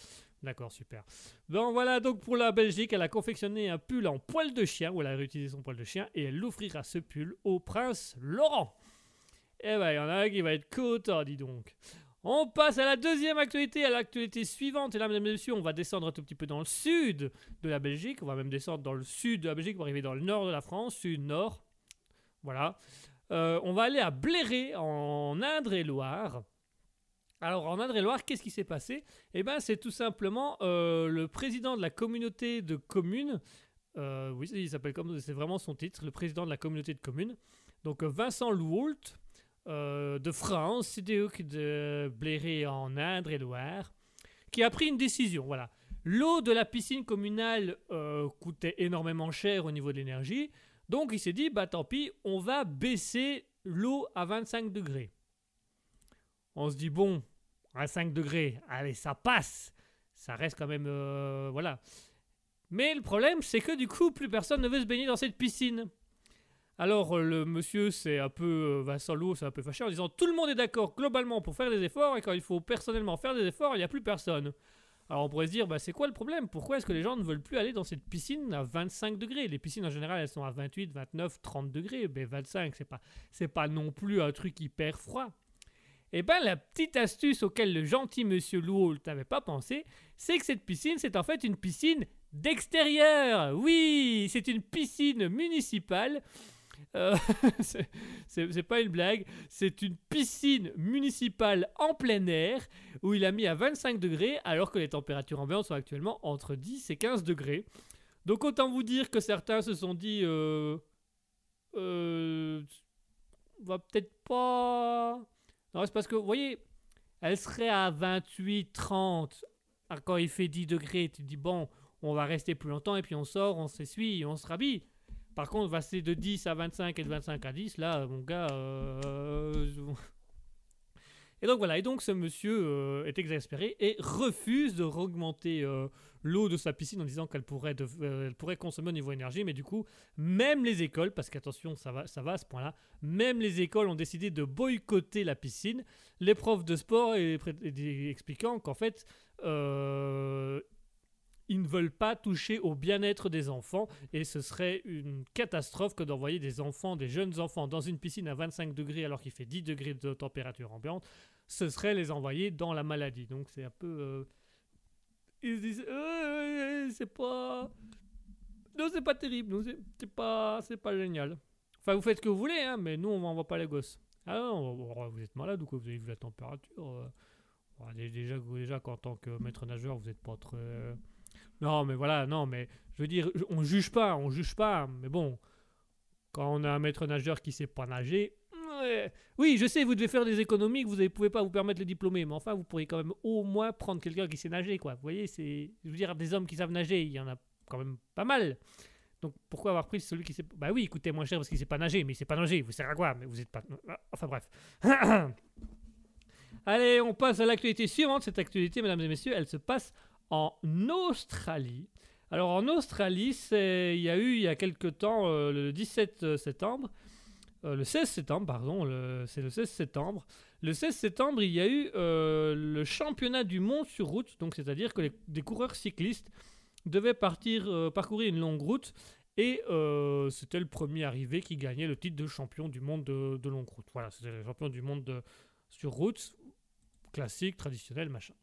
D'accord, super. Bon, voilà donc pour la Belgique, elle a confectionné un pull en poil de chien, où elle a réutilisé son poil de chien, et elle offrira ce pull au prince Laurent. Eh ben, il y en a un qui va être content, dis donc. On passe à la deuxième actualité, à l'actualité suivante. Et là, mesdames et messieurs, on va descendre un tout petit peu dans le sud de la Belgique. On va même descendre dans le sud de la Belgique pour arriver dans le nord de la France, sud-nord. Voilà. Euh, on va aller à Bléré, en Indre-et-Loire. Alors, en Indre-et-Loire, qu'est-ce qui s'est passé? Eh bien, c'est tout simplement euh, le président de la communauté de communes. euh, oui, il s'appelle comme c'est vraiment son titre, le président de la communauté de communes. Donc, Vincent Louault, euh, de France, CDUC de Bléré en Indre-et-Loire, qui a pris une décision. Voilà. L'eau de la piscine communale euh, coûtait énormément cher au niveau de l'énergie. Donc il s'est dit, bah tant pis, on va baisser l'eau à 25 degrés. On se dit, bon, à 5 degrés, allez, ça passe. Ça reste quand même... euh, voilà. Mais le problème, c'est que du coup, plus personne ne veut se baigner dans cette piscine. Alors euh, le monsieur, c'est un peu... euh, Vincent Lowe, c'est un peu fâché en disant, tout le monde est d'accord globalement pour faire des efforts, et quand il faut personnellement faire des efforts, il n'y a plus personne. Alors on pourrait se dire, bah, c'est quoi le problème? Pourquoi est-ce que les gens ne veulent plus aller dans cette piscine à 25 degrés? Les piscines en général, elles sont à 28, 29, 30 degrés. Mais 25, c'est pas, c'est pas non plus un truc hyper froid. Et ben la petite astuce auquel le gentil monsieur Louault n'avait pas pensé, c'est que cette piscine, c'est en fait une piscine d'extérieur. Oui, c'est une piscine municipale. Euh, c'est- pas une blague, c'est une piscine municipale en plein air où il a mis à 25 degrés alors que les températures ambiantes sont actuellement entre 10 et 15 degrés. Donc autant vous dire que certains se sont dit euh, euh, va peut-être pas. Non c'est parce que vous voyez elle serait à 28 30 Ah, quand il fait 10 degrés tu te dis bon on va rester plus longtemps et puis on sort on s'essuie on se rhabille par contre passer de 10 à 25 et de 25 à 10 là mon gars euh, et donc voilà, et donc ce monsieur euh, est exaspéré et refuse de augmenter euh, l'eau de sa piscine en disant qu'elle pourrait, consommer au niveau énergie, mais du coup, même les écoles, parce qu'attention, ça va, ça va à ce point-là, même les écoles ont décidé de boycotter la piscine, les profs de sport et, expliquant qu'en fait, ils ne veulent pas toucher au bien-être des enfants et ce serait une catastrophe que d'envoyer des enfants, des jeunes enfants dans une piscine à 25 degrés alors qu'il fait 10 degrés de température ambiante ce serait les envoyer dans la maladie. Donc c'est un peu. euh, Ils se disent, Euh, c'est pas. Non, c'est pas terrible. non, c'est pas, c'est pas génial. Enfin, vous faites ce que vous voulez, hein, mais nous, on n'envoie pas les gosses. Ah non, vous êtes malade ou quoi Vous avez vu la température euh, déjà, déjà qu'en tant que maître nageur, vous n'êtes pas très. Non, mais voilà, non, mais je veux dire, on juge pas, on juge pas, mais bon, quand on a un maître nageur qui sait pas nager, oui, je sais, vous devez faire des économies, vous ne pouvez pas vous permettre les diplômés, mais enfin, vous pourriez quand même au moins prendre quelqu'un qui sait nager, quoi. Vous voyez, c'est, je veux dire, des hommes qui savent nager, il y en a quand même pas mal. Donc pourquoi avoir pris celui qui sait Bah oui, il coûtait moins cher parce qu'il sait pas nager, mais il sait pas nager, vous sert à quoi Mais vous êtes pas. Enfin bref. Allez, on passe à l'actualité suivante. Cette actualité, mesdames et messieurs, elle se passe en Australie. Alors en Australie, il y a eu il y a quelque temps, euh, le 17 septembre, euh, le 16 septembre, pardon, c'est le 16 septembre. Le 16 septembre, il y a eu euh, le championnat du monde sur route, donc c'est-à-dire que les- des coureurs cyclistes devaient partir euh, parcourir une longue route et euh, c'était le premier arrivé qui gagnait le titre de champion du monde de, longue route. Voilà, c'était le champion du monde de- sur route, classique, traditionnel, machin.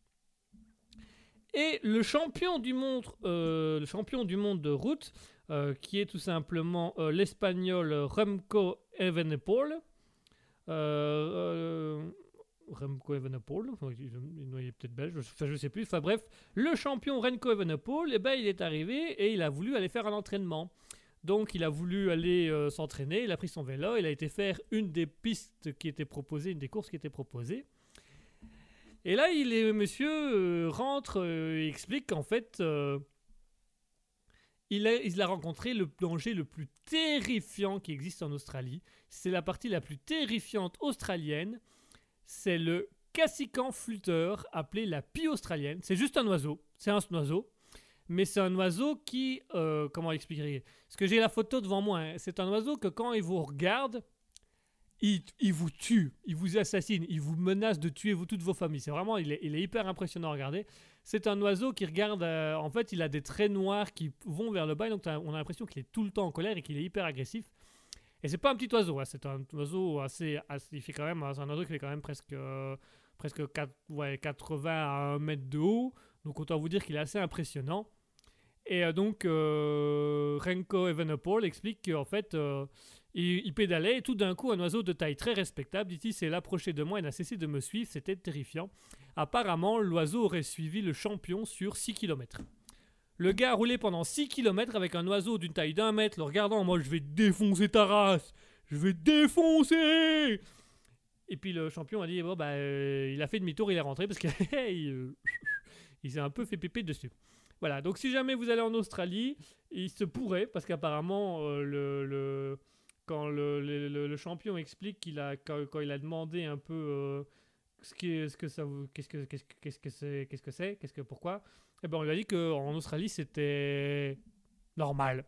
Et le champion du monde, euh, le champion du monde de route, euh, qui est tout simplement euh, l'espagnol Remco Evenepoel. Remco Evenepoel, il est peut-être belge, enfin, je sais plus. Enfin bref, le champion Remco Evenepoel, eh ben, il est arrivé et il a voulu aller faire un entraînement. Donc il a voulu aller s'entraîner, il a pris son vélo, il a été faire une des pistes qui était proposée, une des courses qui était proposée. Et là, il est, monsieur euh, rentre euh, et explique qu'en fait, euh, il a, il a rencontré le danger le plus terrifiant qui existe en Australie. C'est la partie la plus terrifiante australienne. C'est le cassican flûteur, appelé la pie australienne. C'est juste un oiseau. C'est un oiseau. Mais c'est un oiseau qui... comment expliquer? Parce que j'ai la photo devant moi. hein. C'est un oiseau que quand il vous regarde, il, vous tue, il vous assassine, il vous menace de tuer vous toutes vos familles. C'est vraiment, il est, hyper impressionnant à regarder. C'est un oiseau qui regarde, euh, en fait, il a des traits noirs qui vont vers le bas, donc on a l'impression qu'il est tout le temps en colère et qu'il est hyper agressif. Et c'est pas un petit oiseau, hein, c'est un oiseau assez, il fait quand même, un oiseau qui fait quand même presque, euh, presque 4, ouais, 80 à 1 mètre de haut. Donc autant vous dire qu'il est assez impressionnant. Et euh, donc Renko Evenepoel explique qu'en fait, il, il pédalait et tout d'un coup, un oiseau de taille très respectable, dit-il, s'est approché de moi et n'a cessé de me suivre. C'était terrifiant. Apparemment, l'oiseau aurait suivi le champion sur 6 km. Le gars a roulé pendant 6 km avec un oiseau d'une taille d'un mètre, le regardant mode je vais défoncer ta race, je vais défoncer. Et puis le champion a dit bon bah euh, il a fait demi-tour, il est rentré parce qu'il il, il s'est un peu fait péper dessus. Voilà, donc si jamais vous allez en Australie, il se pourrait, parce qu'apparemment, euh, le- quand le, le- le- champion explique qu'il a, quand, quand il a demandé un peu euh, ce, qui ce que ça qu'est-ce que, qu'est-ce que, qu'est-ce que c'est, qu'est-ce que c'est, qu'est-ce que pourquoi, eh ben on lui a dit qu'en Australie c'était normal.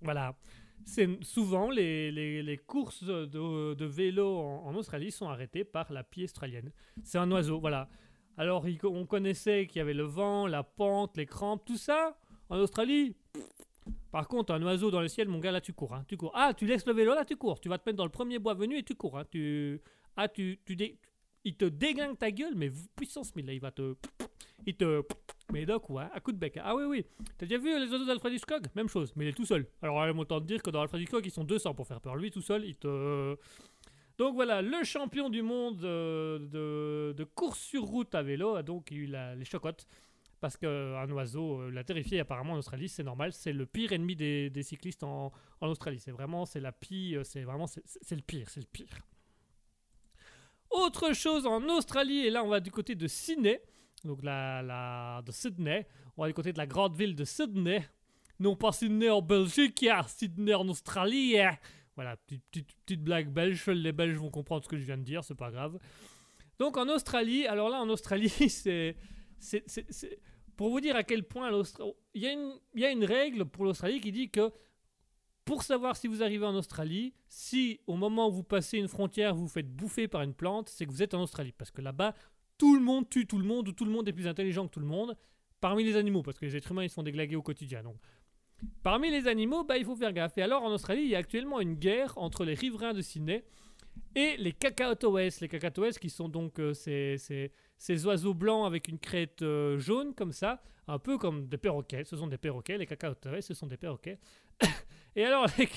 Voilà. C'est souvent les, les- les courses de, de vélo en, Australie sont arrêtées par la pie australienne. C'est un oiseau, voilà. Alors, on connaissait qu'il y avait le vent, la pente, les crampes, tout ça. En Australie. Par contre, un oiseau dans le ciel, mon gars, là, tu cours. hein, tu cours. Ah, tu laisses le vélo, là, tu cours. Tu vas te mettre dans le premier bois venu et tu cours. hein, tu... Ah, tu, tu Il te déglingue ta gueule, mais puissance 1000, là, il va te... Il te... Mais d'un coup, hein, à coup de bec. Ah oui, oui. T'as déjà vu les oiseaux d'Alfred Hitchcock? Même chose, mais il est tout seul. Alors, il autant te dire que dans Alfred Hitchcock, ils sont 200 pour faire peur. Lui, tout seul, il te... Donc voilà, le champion du monde euh, de, course sur route à vélo a donc eu les chocottes. Parce qu'un oiseau euh, l'a terrifié apparemment en Australie, c'est normal, c'est le pire ennemi des, cyclistes en, Australie. C'est vraiment, c'est la pire, c'est vraiment, c'est le pire, c'est le pire. Autre chose en Australie, et là on va du côté de Sydney, donc la, de Sydney, on va du côté de la grande ville de Sydney, non pas Sydney en Belgique, ah, Sydney en Australie. ah. Voilà, petite, petite, blague belge, les Belges vont comprendre ce que je viens de dire, c'est pas grave. Donc en Australie, alors là en Australie, c'est. Pour vous dire à quel point. Il y, a une- règle pour l'Australie qui dit que pour savoir si vous arrivez en Australie, si au moment où vous passez une frontière, vous vous faites bouffer par une plante, c'est que vous êtes en Australie. Parce que là-bas, tout le monde tue tout le monde, ou tout le monde est plus intelligent que tout le monde, parmi les animaux, parce que les êtres humains, ils sont déglagués au quotidien. Donc, Parmi les animaux, bah, il faut faire gaffe. Et alors, en Australie, il y a actuellement une guerre entre les riverains de Sydney et les cacatoès. Les cacatoès qui sont donc euh, ces, ces- ces oiseaux blancs avec une crête euh, jaune, comme ça, un peu comme des perroquets. Ce sont des perroquets, les cacatoès, ce sont des perroquets. et alors, les,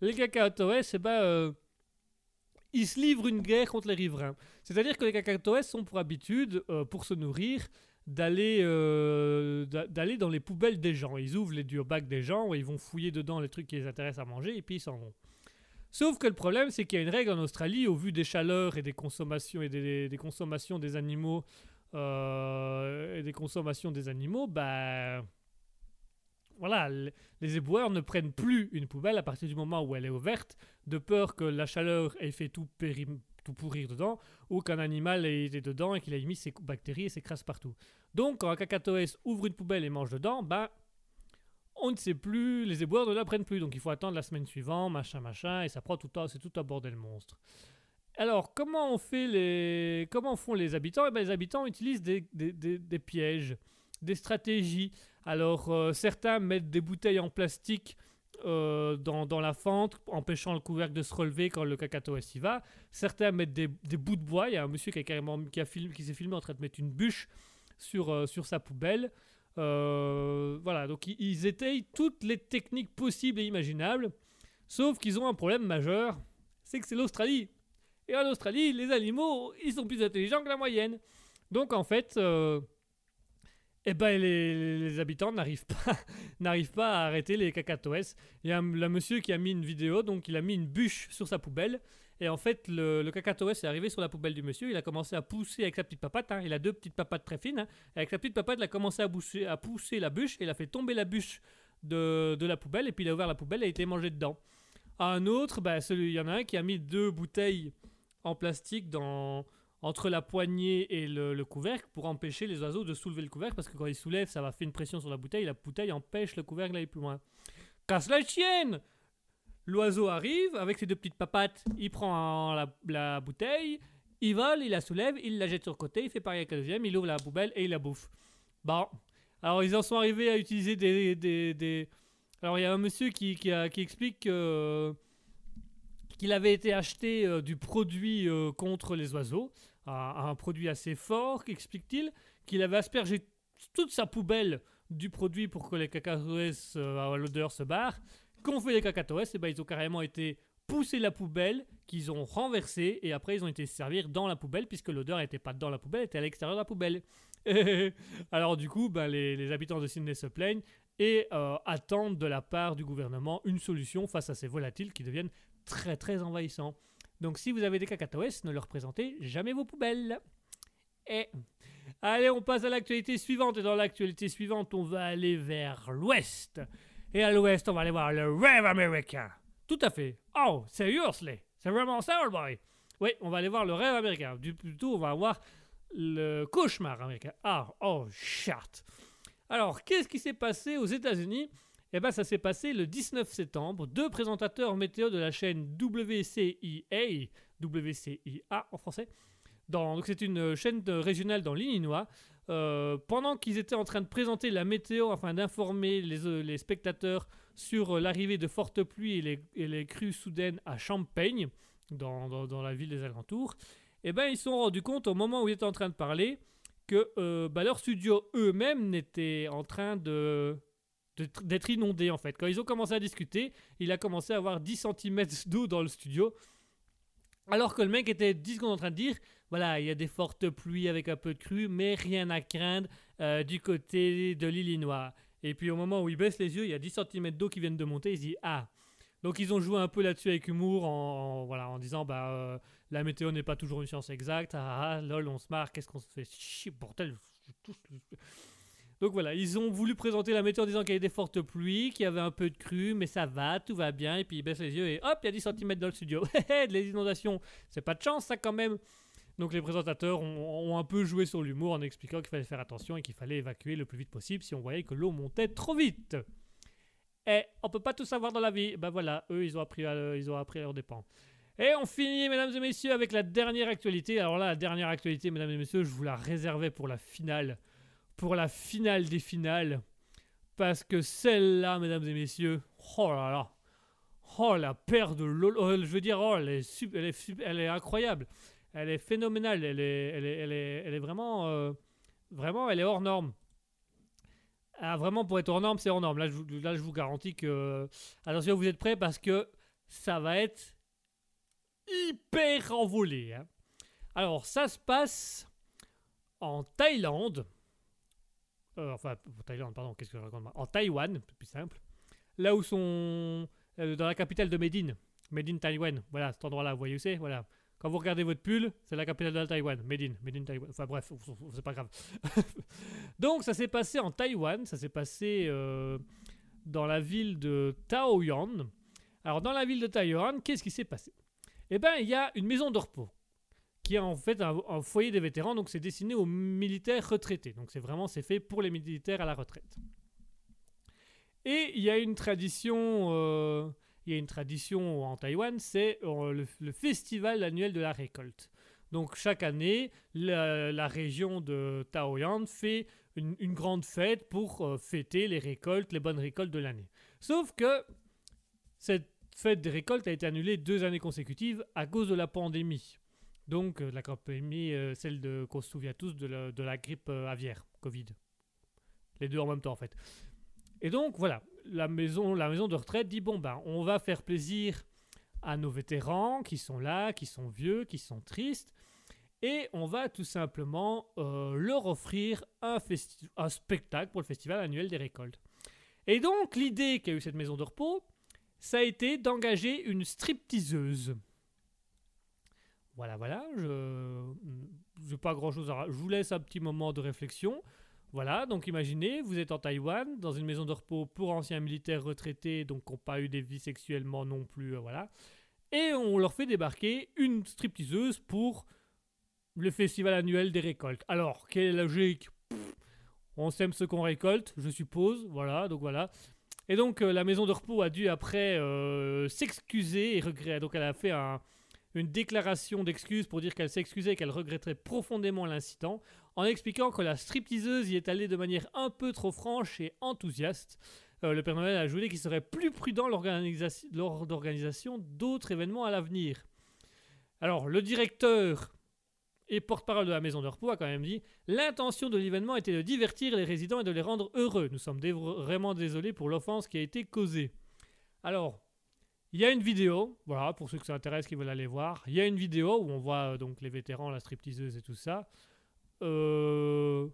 les cacatoès, eh ben, euh, ils se livrent une guerre contre les riverains. C'est-à-dire que les cacatoès sont pour habitude, euh, pour se nourrir, d'aller d'a- d'aller dans les poubelles des gens. Ils ouvrent les durbacs des gens ils vont fouiller dedans les trucs qui les intéressent à manger et puis ils s'en vont. Sauf que le problème, c'est qu'il y a une règle en Australie, au vu des chaleurs et des consommations et des, consommations des animaux euh, et des consommations des animaux, bah voilà, les éboueurs ne prennent plus une poubelle à partir du moment où elle est ouverte, de peur que la chaleur ait fait tout, pourrir dedans, ou qu'un animal ait été dedans et qu'il ait mis ses bactéries et s'écrase partout. Donc, quand un cacatoès ouvre une poubelle et mange dedans, bah, on ne sait plus, les éboueurs ne la prennent plus. Donc, il faut attendre la semaine suivante, machin, machin, et ça prend tout un, c'est tout un bordel monstre. Alors, comment on fait les, comment font les habitants? Eh ben, les habitants utilisent des, pièges, des stratégies. Alors, euh, certains mettent des bouteilles en plastique euh, dans, la fente, empêchant le couvercle de se relever quand le cacatoès y va. Certains mettent des, bouts de bois. Il y a un monsieur qui, a qui s'est filmé en train de mettre une bûche sur, euh, sur sa poubelle. Euh, voilà, donc ils, étayent toutes les techniques possibles et imaginables. Sauf qu'ils ont un problème majeur, c'est que c'est l'Australie. Et en Australie, les animaux, ils sont plus intelligents que la moyenne. Donc en fait, euh, eh ben les, habitants n'arrivent pas, n'arrivent pas à arrêter les cacatoès. Il y a un, monsieur qui a mis une vidéo, donc il a mis une bûche sur sa poubelle. Et en fait, le, le cacatoès est arrivé sur la poubelle du monsieur. Il a commencé à pousser avec sa petite papate. hein. Il a deux petites papates très fines. hein. Avec sa petite papate, il a commencé à, pousser la bûche. Et il a fait tomber la bûche de, la poubelle et puis il a ouvert la poubelle et a été mangé dedans. Un autre, bah, il y en a un qui a mis deux bouteilles en plastique entre la poignée et le, le couvercle pour empêcher les oiseaux de soulever le couvercle parce que quand ils soulèvent, ça va faire une pression sur la bouteille. La bouteille empêche le couvercle d'aller plus loin. Casse la chienne L'oiseau arrive avec ses deux petites papates, il prend la, bouteille, il vole, il la soulève, il la jette sur le côté, il fait pareil avec la deuxième, il ouvre la poubelle et il la bouffe. Bon, alors ils en sont arrivés à utiliser des... des- Alors il y a un monsieur qui, qui, explique que- qu'il avait été acheté euh, du produit euh, contre les oiseaux, un, produit assez fort, qu'explique-t-il, qu'il avait aspergé toute sa poubelle du produit pour que les cacatoès euh, à l'odeur se barrent. Qu'ont fait les cacatoès Eh ben, Ils ont carrément été pousser la poubelle qu'ils ont renversée et après ils ont été se servir dans la poubelle puisque l'odeur n'était pas dans la poubelle, elle était à l'extérieur de la poubelle. Alors du coup, ben, les, habitants de Sydney se plaignent et euh, attendent de la part du gouvernement une solution face à ces volatiles qui deviennent très très envahissants. Donc si vous avez des cacatoès, ne leur présentez jamais vos poubelles. Et allez, on passe à l'actualité suivante et dans l'actualité suivante, on va aller vers l'ouest. Et à l'ouest, on va aller voir le rêve américain. Tout à fait. Oh, seriously C'est vraiment ça, old boy Oui, on va aller voir le rêve américain. Du plutôt, on va voir le cauchemar américain. Ah, oh, shit Alors, qu'est-ce qui s'est passé aux États-Unis? Eh ben, ça s'est passé le 19 septembre. Deux présentateurs météo de la chaîne WCIA, WCIA en français, donc c'est une chaîne régionale dans l'Illinois, euh, pendant qu'ils étaient en train de présenter la météo afin d'informer les, euh, spectateurs sur euh, l'arrivée de fortes pluies et les, crues soudaines à Champaign, dans, la ville des alentours, eh ben, ils se sont rendus compte au moment où ils étaient en train de parler que bah, leur studio eux-mêmes n'était en train d'être inondé en fait. Quand ils ont commencé à discuter, il a commencé à avoir 10 cm d'eau dans le studio. Alors que le mec était 10 secondes en train de dire voilà, il y a des fortes pluies avec un peu de crue, mais rien à craindre euh, du côté de l'Illinois. Et puis au moment où il baisse les yeux, il y a 10 cm d'eau qui viennent de monter. Il se dit ah. Donc ils ont joué un peu là-dessus avec humour en, voilà, en disant bah euh, la météo n'est pas toujours une science exacte. Ah, ah, lol, on se marre, qu'est-ce qu'on se fait chier, bordel. Donc voilà, ils ont voulu présenter la météo en disant qu'il y avait des fortes pluies, qu'il y avait un peu de crue, mais ça va, tout va bien. Et puis ils baissent les yeux et hop, il y a 10 cm dans le studio. les inondations, c'est pas de chance ça quand même. Donc les présentateurs ont, un peu joué sur l'humour en expliquant qu'il fallait faire attention et qu'il fallait évacuer le plus vite possible si on voyait que l'eau montait trop vite. Et on peut pas tout savoir dans la vie. Ben voilà, eux ils ont appris à, ils ont appris leurs dépens. Et on finit, mesdames et messieurs, avec la dernière actualité. Alors là, la dernière actualité, mesdames et messieurs, je vous la réservais pour la finale. Pour la finale des finales. Parce que celle-là, mesdames et messieurs, oh là là. Oh la paire de lol. oh, je veux dire, oh, elle est, sup- elle est, elle est incroyable. Elle est phénoménale. Elle est, elle est, elle est, vraiment, euh, vraiment, elle est hors norme. Ah, vraiment, pour être hors norme, c'est hors norme. Là je, vous- là, je vous garantis que. Attention, vous êtes prêts parce que ça va être hyper envolé. hein. Alors, ça se passe en Thaïlande. Euh, enfin, en Thaïlande, pardon, qu'est-ce que je raconte En Taïwan, plus simple. Là où sont. euh, dans la capitale de Médine. Médine, Taïwan. Voilà, cet endroit-là, vous voyez où c'est? Voilà. Quand vous regardez votre pull, c'est la capitale de la Taïwan. Médine, Taïwan. Enfin bref, c'est pas grave. Donc, ça s'est passé en Taïwan. Ça s'est passé euh, dans la ville de Taoyuan. Alors, dans la ville de Taoyuan, qu'est-ce qui s'est passé? Eh bien, il y a une maison de repos qui est en fait un, un foyer des vétérans, donc c'est destiné aux militaires retraités. Donc c'est vraiment c'est fait pour les militaires à la retraite. Et il y a une tradition, euh, il y a une tradition en Taïwan, c'est euh, le, festival annuel de la récolte. Donc chaque année, la, région de Taoyuan fait une, grande fête pour euh, fêter les récoltes, les bonnes récoltes de l'année. Sauf que cette fête des récoltes a été annulée deux années consécutives à cause de la pandémie. Donc euh, la pandémie, euh, celle qu'on se souvient tous de la, de la grippe aviaire, Covid. Les deux en même temps en fait. Et donc voilà, la maison, de retraite dit bon ben on va faire plaisir à nos vétérans qui sont là, qui sont vieux, qui sont tristes, et on va tout simplement euh, leur offrir un, spectacle pour le festival annuel des récoltes. Et donc l'idée qu'a eu cette maison de repos, ça a été d'engager une stripteaseuse. Voilà, voilà, je n'ai pas grand-chose à... Je vous laisse un petit moment de réflexion. Voilà, donc imaginez, vous êtes en Taïwan, dans une maison de repos pour anciens militaires retraités, donc qui n'ont pas eu des vies sexuellement non plus, euh, voilà. Et on leur fait débarquer une stripteaseuse pour le festival annuel des récoltes. Alors, quelle logique? On sème ce qu'on récolte, je suppose, voilà, donc voilà. Et donc, euh, la maison de repos a dû après euh, s'excuser et regretter. Donc, elle a fait un- une déclaration d'excuse pour dire qu'elle s'excusait et qu'elle regretterait profondément l'incident, en expliquant que la stripteaseuse y est allée de manière un peu trop franche et enthousiaste. Euh, le Père Noël a ajouté qu'il serait plus prudent lors d'organisation d'autres événements à l'avenir. Alors, le directeur et porte-parole de la maison de repos a quand même dit L'intention de l'événement était de divertir les résidents et de les rendre heureux. Nous sommes vraiment désolés pour l'offense qui a été causée. Alors, il y a une vidéo, voilà, pour ceux que ça intéresse qui veulent aller voir. Il y a une vidéo où on voit euh, donc les vétérans, la stripteaseuse et tout ça. Euh,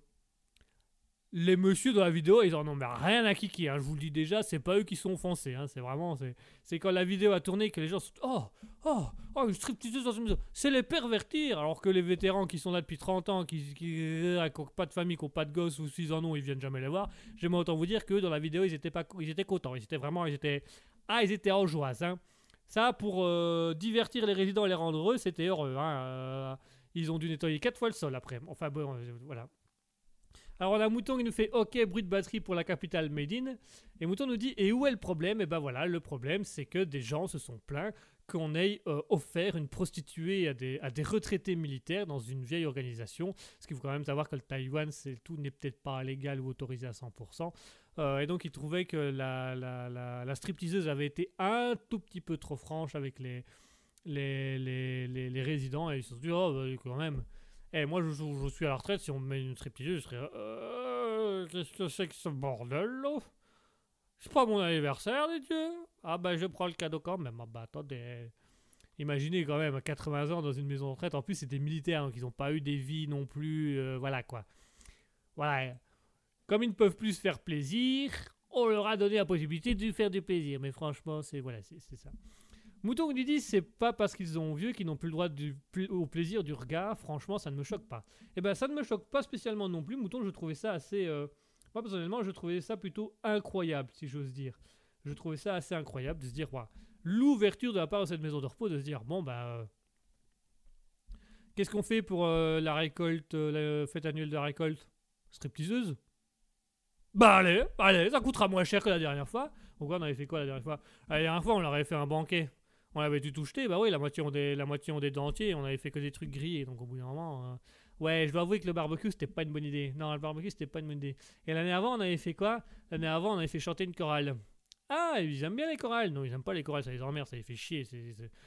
Les messieurs dans la vidéo, ils en ont mais rien à kiki. hein. Je vous le dis déjà, c'est pas eux qui sont offensés. hein. C'est vraiment, c'est, quand la vidéo a tourné que les gens sont oh oh oh une stripteaseuse dans une maison. C'est les pervertir. Alors que les vétérans qui sont là depuis 30 ans, qui, qui, euh, pas de famille, qui ont pas de gosses ou s'ils en ont, ils viennent jamais les voir. J'aimerais autant vous dire que dans la vidéo, ils étaient pas, ils étaient contents. Ils étaient vraiment, ils étaient ah, ils étaient en joie. Hein. Ça, pour euh, divertir les résidents et les rendre heureux, c'était heureux. Hein. Ils ont dû nettoyer quatre fois le sol après. Enfin bon, euh, voilà. Alors on a Mouton qui nous fait OK, bruit de batterie pour la capitale Made in. Et Mouton nous dit Et où est le problème? Et ben voilà, le problème c'est que des gens se sont plaints qu'on ait euh, offert une prostituée à des, à des retraités militaires dans une vieille organisation. Parce qu'il faut quand même savoir que le Taïwan, c'est tout n'est peut-être pas légal ou autorisé à 100%. Euh, et donc il trouvait que la, la, la, la stripteaseuse avait été un tout petit peu trop franche avec les, les, les, les, résidents. Et ils se sont dit Oh, bah, quand même. Eh, moi, je, je- suis à la retraite. Si on me met une stripteaseuse, je serais. Euh, Qu'est-ce que c'est que ce bordel là? C'est pas mon anniversaire, les dieux Ah, bah, je prends le cadeau quand même. Ah, bah, attendez. Imaginez quand même, à 80 ans dans une maison de retraite. En plus, c'est des militaires, donc ils n'ont pas eu des vies non plus. euh, voilà quoi. Voilà. Comme ils ne peuvent plus se faire plaisir, on leur a donné la possibilité de faire du plaisir. Mais franchement, c'est voilà, c'est ça. Mouton lui dit c'est pas parce qu'ils ont vieux qu'ils n'ont plus le droit au plaisir du regard. Franchement, ça ne me choque pas. Et ben, ça ne me choque pas spécialement non plus. Mouton, je trouvais ça assez. euh, moi personnellement, je trouvais ça plutôt incroyable, si j'ose dire. Je trouvais ça assez incroyable de se dire, l'ouverture de la part de cette maison de de se dire bon bah. euh, Qu'est-ce qu'on fait pour euh, la récolte, la fête annuelle de la récolte? Stripteaseuse? Bah allez, allez, ça coûtera moins cher que la dernière fois. Pourquoi on avait fait quoi la dernière fois? La dernière fois, on leur avait fait un banquet. On avait dû tout jeter, bah oui, la moitié des, la moitié ont des dentiers, on avait fait que des trucs grillés, donc au bout d'un moment... euh, Ouais, je dois avouer que le barbecue, c'était pas une bonne idée. Non, le barbecue, c'était pas une bonne idée. Et l'année avant, on avait fait quoi? L'année avant, on avait fait chanter une chorale. Ah, ils aiment bien les chorales. Non, ils aiment pas les chorales, ça les emmerde, ça les fait chier.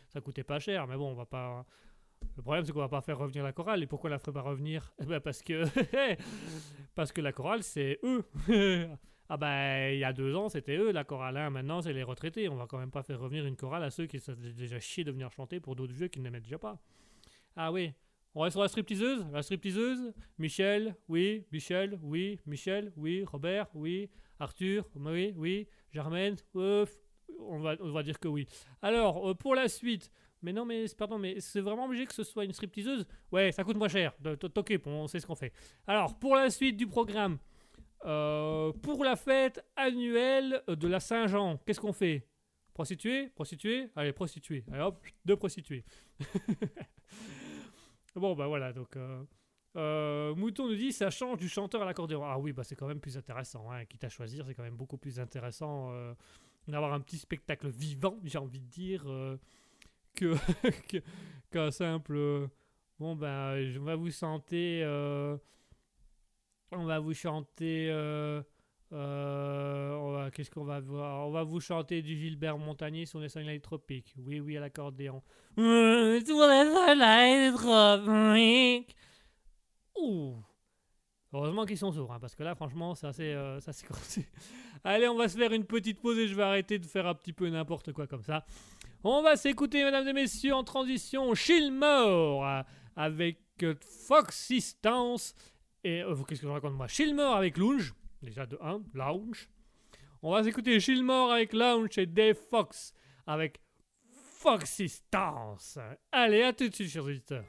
ça coûtait pas cher, mais bon, on va pas... Le problème, c'est qu'on va pas faire revenir la chorale. Et pourquoi la ferait pas revenir? Eh ben, parce que... parce que la chorale, c'est eux. ah ben, il y a deux ans, c'était eux, la chorale. hein. Maintenant, c'est les retraités. On va quand même pas faire revenir une chorale à ceux qui faisaient déjà chier de venir chanter pour d'autres vieux qui n'aimaient déjà pas. Ah oui. On reste sur la stripteaseuse? La stripteaseuse? Michel, oui. Michel, oui. Michel, oui. Robert, oui. Arthur, oui, oui. Germaine, ouf. On va, on va dire que oui. Alors, euh, pour la suite. Mais non, mais pardon, mais c'est vraiment obligé que ce soit une stripteaseuse? Ouais, ça coûte moins cher. T'occupe, on sait ce qu'on fait. Alors, pour la suite du programme. Euh, pour la fête annuelle de la Saint-Jean, qu'est-ce qu'on fait? Prostituée Prostituée Allez, prostituée. Allez hop, deux prostituées. Bon, bah voilà, donc. euh, euh, Mouton nous dit ça change du chanteur à l'accordéon. Ah oui, bah c'est quand même plus intéressant. Hein. Quitte à choisir, c'est quand même beaucoup plus intéressant d'avoir un petit spectacle vivant, j'ai envie de dire, que qu'un simple. bon, bah, je- on va vous chanter. Euh, on va vous chanter. euh, euh, Qu'est-ce qu'on va voir? On va vous chanter du Gilbert Montagnier sur les soleils tropiques. Oui, oui, à l'accordéon. Euh, Sur les soleils tropiques. Ouh. Heureusement qu'ils sont sourds, hein, parce que là, franchement, c'est assez, euh. Allez, on va se faire une petite pause et je vais arrêter de faire un petit peu n'importe quoi comme ça. On va s'écouter, mesdames et messieurs, en transition, Chillmore euh, avec euh, Foxistance. Et euh, qu'est-ce que je raconte moi? Chillmore avec Lounge. Déjà de 1, Lounge. On va s'écouter Chillmore avec Lounge et Dave Fox avec Foxistance. Allez, à tout de suite, chers auditeurs.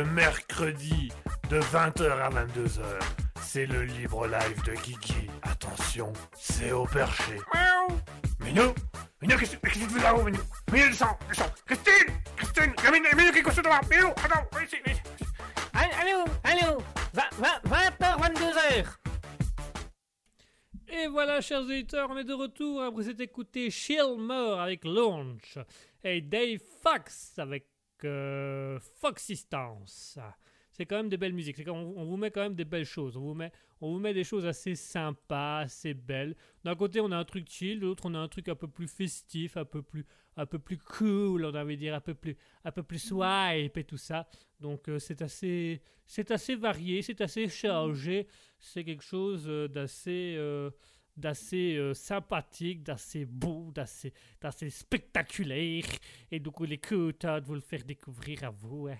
Le mercredi de 20h à 22h. C'est le libre live de Guigui. Attention, c'est au perché. Miaou Minou Minou, qu'est-ce que qu'est-ce que tu fais là-haut, Minou? Minou, descends, descends Christine Christine a Minou, Minou qui est couché devant Minou, attends, viens ici, viens ici. Allô, allô 20h, 22h Et voilà, chers auditeurs, on est de retour après s'être écouté Shillmore avec Launch et Dave Fox avec euh, Foxistance. C'est quand même des belles musiques. On, vous met quand même des belles choses. On vous met, on vous met des choses assez sympas, assez belles. D'un côté, on a un truc chill, de l'autre, on a un truc un peu plus festif, un peu plus, un peu plus cool, on a envie de dire, un peu plus, un peu plus swipe et tout ça. Donc, euh, c'est assez, c'est assez varié, c'est assez chargé. C'est quelque chose euh, d'assez, euh, d'assez euh, sympathique, d'assez beau, d'assez, d'assez spectaculaire. Et donc, il est content de vous le faire découvrir à vous. hein.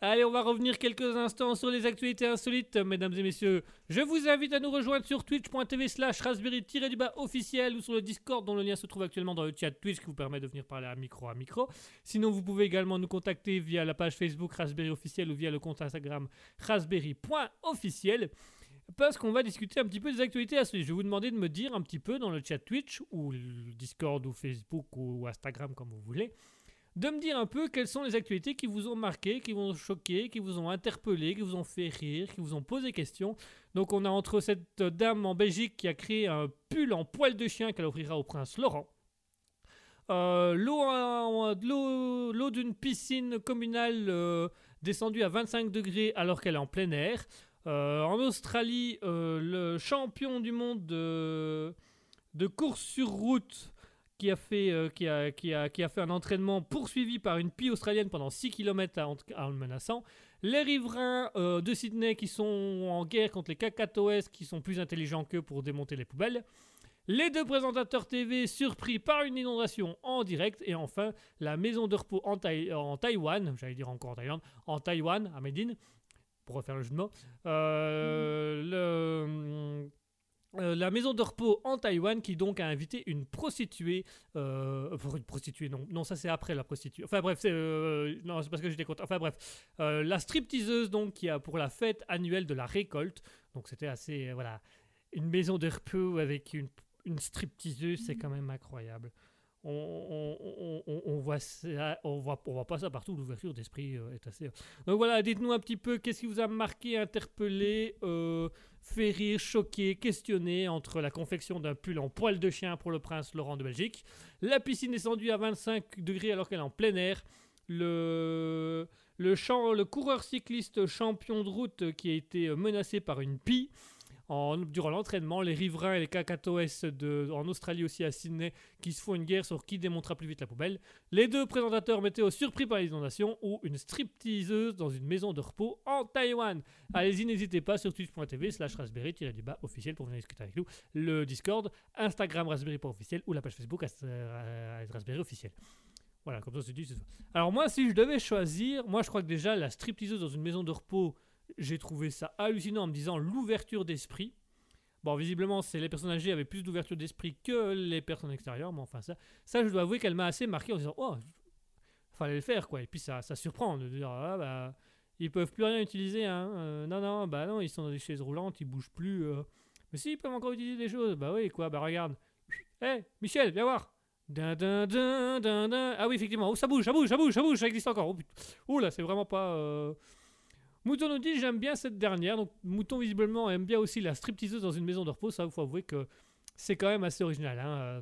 Allez, on va revenir quelques instants sur les actualités insolites, mesdames et messieurs. Je vous invite à nous rejoindre sur twitch.tv slash raspberry-du-bas officiel ou sur le Discord dont le lien se trouve actuellement dans le chat Twitch qui vous permet de venir parler à micro à micro. Sinon, vous pouvez également nous contacter via la page Facebook Raspberry officiel ou via le compte Instagram raspberry.officiel parce qu'on va discuter un petit peu des actualités insolites. Je vais vous demander de me dire un petit peu dans le chat Twitch ou Discord ou Facebook ou Instagram comme vous voulez de me dire un peu quelles sont les actualités qui vous ont marqué, qui vous ont choqué, qui vous ont interpellé, qui vous ont fait rire, qui vous ont posé question. Donc on a entre cette dame en Belgique qui a créé un pull en poil de chien qu'elle offrira au prince Laurent. Euh, l'eau d'une piscine communale euh, descendue à 25 degrés alors qu'elle est en plein air. Euh, en Australie, euh, le champion du monde de, de course sur route qui a, fait, euh, qui, a, qui, a, qui a fait un entraînement poursuivi par une pie australienne pendant 6 km en, en le menaçant. Les riverains de Sydney qui sont en guerre contre les cacatoès qui sont plus intelligents qu'eux pour démonter les poubelles. Les deux présentateurs TV surpris par une inondation en direct. Et enfin, la maison de repos en, en Taïwan, j'allais dire encore en Thaïlande, en Taïwan, à Médine, pour refaire le jeu de mots. Euh, le, euh, la maison de repos en Taïwan qui donc a invité une prostituée. Euh, une prostituée, non, non, ça c'est après la prostituée. Enfin bref, c'est, euh, non, c'est parce que j'étais content. Enfin bref, euh, la stripteaseuse donc qui a pour la fête annuelle de la récolte. Donc c'était assez, euh, voilà, une maison de repos avec une, une stripteaseuse, c'est quand même incroyable. On, on, voit ça, on voit, on voit pas ça partout. L'ouverture d'esprit euh, est assez. Donc voilà, dites-nous un petit peu qu'est-ce qui vous a marqué, interpellé, euh, fait rire, choqué, questionné entre la confection d'un pull en poil de chien pour le prince Laurent de Belgique, la piscine descendue à 25 degrés alors qu'elle est en plein air, le, le, champ- le coureur cycliste champion de route qui a été menacé par une pie. Durant l'entraînement, les riverains et les cacatoès de, en Australie aussi à Sydney qui se font une guerre sur qui démontera plus vite la poubelle. Les deux présentateurs météo surpris par les inondations ou une stripteaseuse dans une maison de repos en Taïwan. Allez-y, n'hésitez pas sur twitch.tv slash raspberry-du-bas officiel pour venir discuter avec nous. Le Discord, Instagram raspberry.officiel ou la page Facebook as- euh, raspberry officiel. Voilà, comme ça c'est dit. Alors moi, si je devais choisir, moi je crois que déjà la stripteaseuse dans une maison de repos, j'ai trouvé ça hallucinant en me disant l'ouverture d'esprit. Bon, visiblement, c'est les personnes âgées avaient plus d'ouverture d'esprit que les personnes extérieures, mais enfin ça, ça je dois avouer qu'elle m'a assez marqué en disant oh, fallait le faire quoi. Et puis ça, ça surprend de dire ah bah ils peuvent plus rien utiliser hein. Euh, non non bah non ils sont dans des chaises roulantes, ils bougent plus. euh. Mais si ils peuvent encore utiliser des choses, bah oui quoi, bah regarde. Hé Michel, viens voir. Dun, dun, dun. Ah oui effectivement, oh, ça bouge, ça bouge, ça bouge, ça bouge, ça existe encore. Oh, là c'est vraiment pas. euh, Mouton nous dit j'aime bien cette dernière. Donc Mouton visiblement aime bien aussi la stripteaseuse dans une maison de repos. Ça, il faut avouer que c'est quand même assez original. hein. Euh,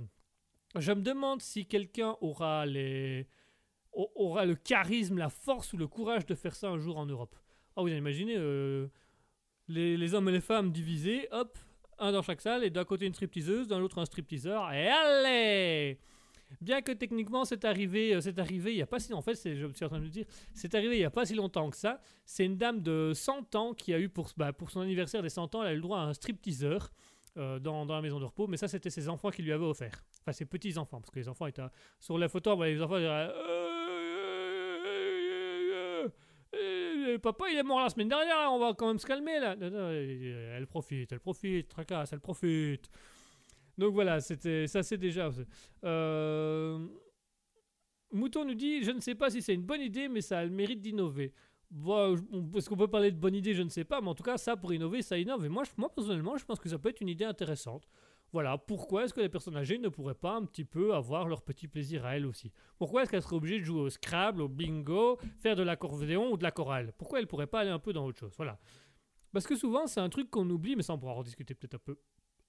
Je me demande si quelqu'un aura le charisme, la force ou le courage de faire ça un jour en Europe. Ah vous imaginez euh, les, les hommes et les femmes divisés, hop, un dans chaque salle et d'un côté une stripteaseuse, d'un l'autre un stripteaseur et allez Bien que techniquement c'est arrivé, euh, c'est arrivé il y a pas si en fait je en train de dire c'est arrivé il y a pas si longtemps que ça. C'est une dame de 100 ans qui a eu pour, bah, son anniversaire des 100 ans, elle a eu le droit à un stripteaseur euh, dans, la maison de repos, mais ça c'était ses enfants qui lui avaient offert. Enfin ses petits enfants, parce que les enfants étaient sur la photo, voyait les enfants disaient, Euh, euh, Papa il est mort la semaine dernière, on va quand même se calmer là. Elle profite, elle profite, tracasse, elle profite. Donc voilà, c'était ça c'est déjà. Euh, Mouton nous dit Je ne sais pas si c'est une bonne idée, mais ça a le mérite d'innover. Bon, Est-ce qu'on peut parler de bonne idée Je ne sais pas, mais en tout cas, ça pour innover, ça innove. Et moi, moi personnellement, je pense que ça peut être une idée intéressante. Voilà, pourquoi est-ce que les personnes âgées ne pourraient pas un petit peu avoir leur petit plaisir à elles aussi? Pourquoi est-ce qu'elles seraient obligées de jouer au Scrabble, au bingo, faire de l'accordéon ou de la chorale? Pourquoi elles ne pourraient pas aller un peu dans autre chose? Voilà. Parce que souvent, c'est un truc qu'on oublie, mais ça on pourra en discuter peut-être un peu,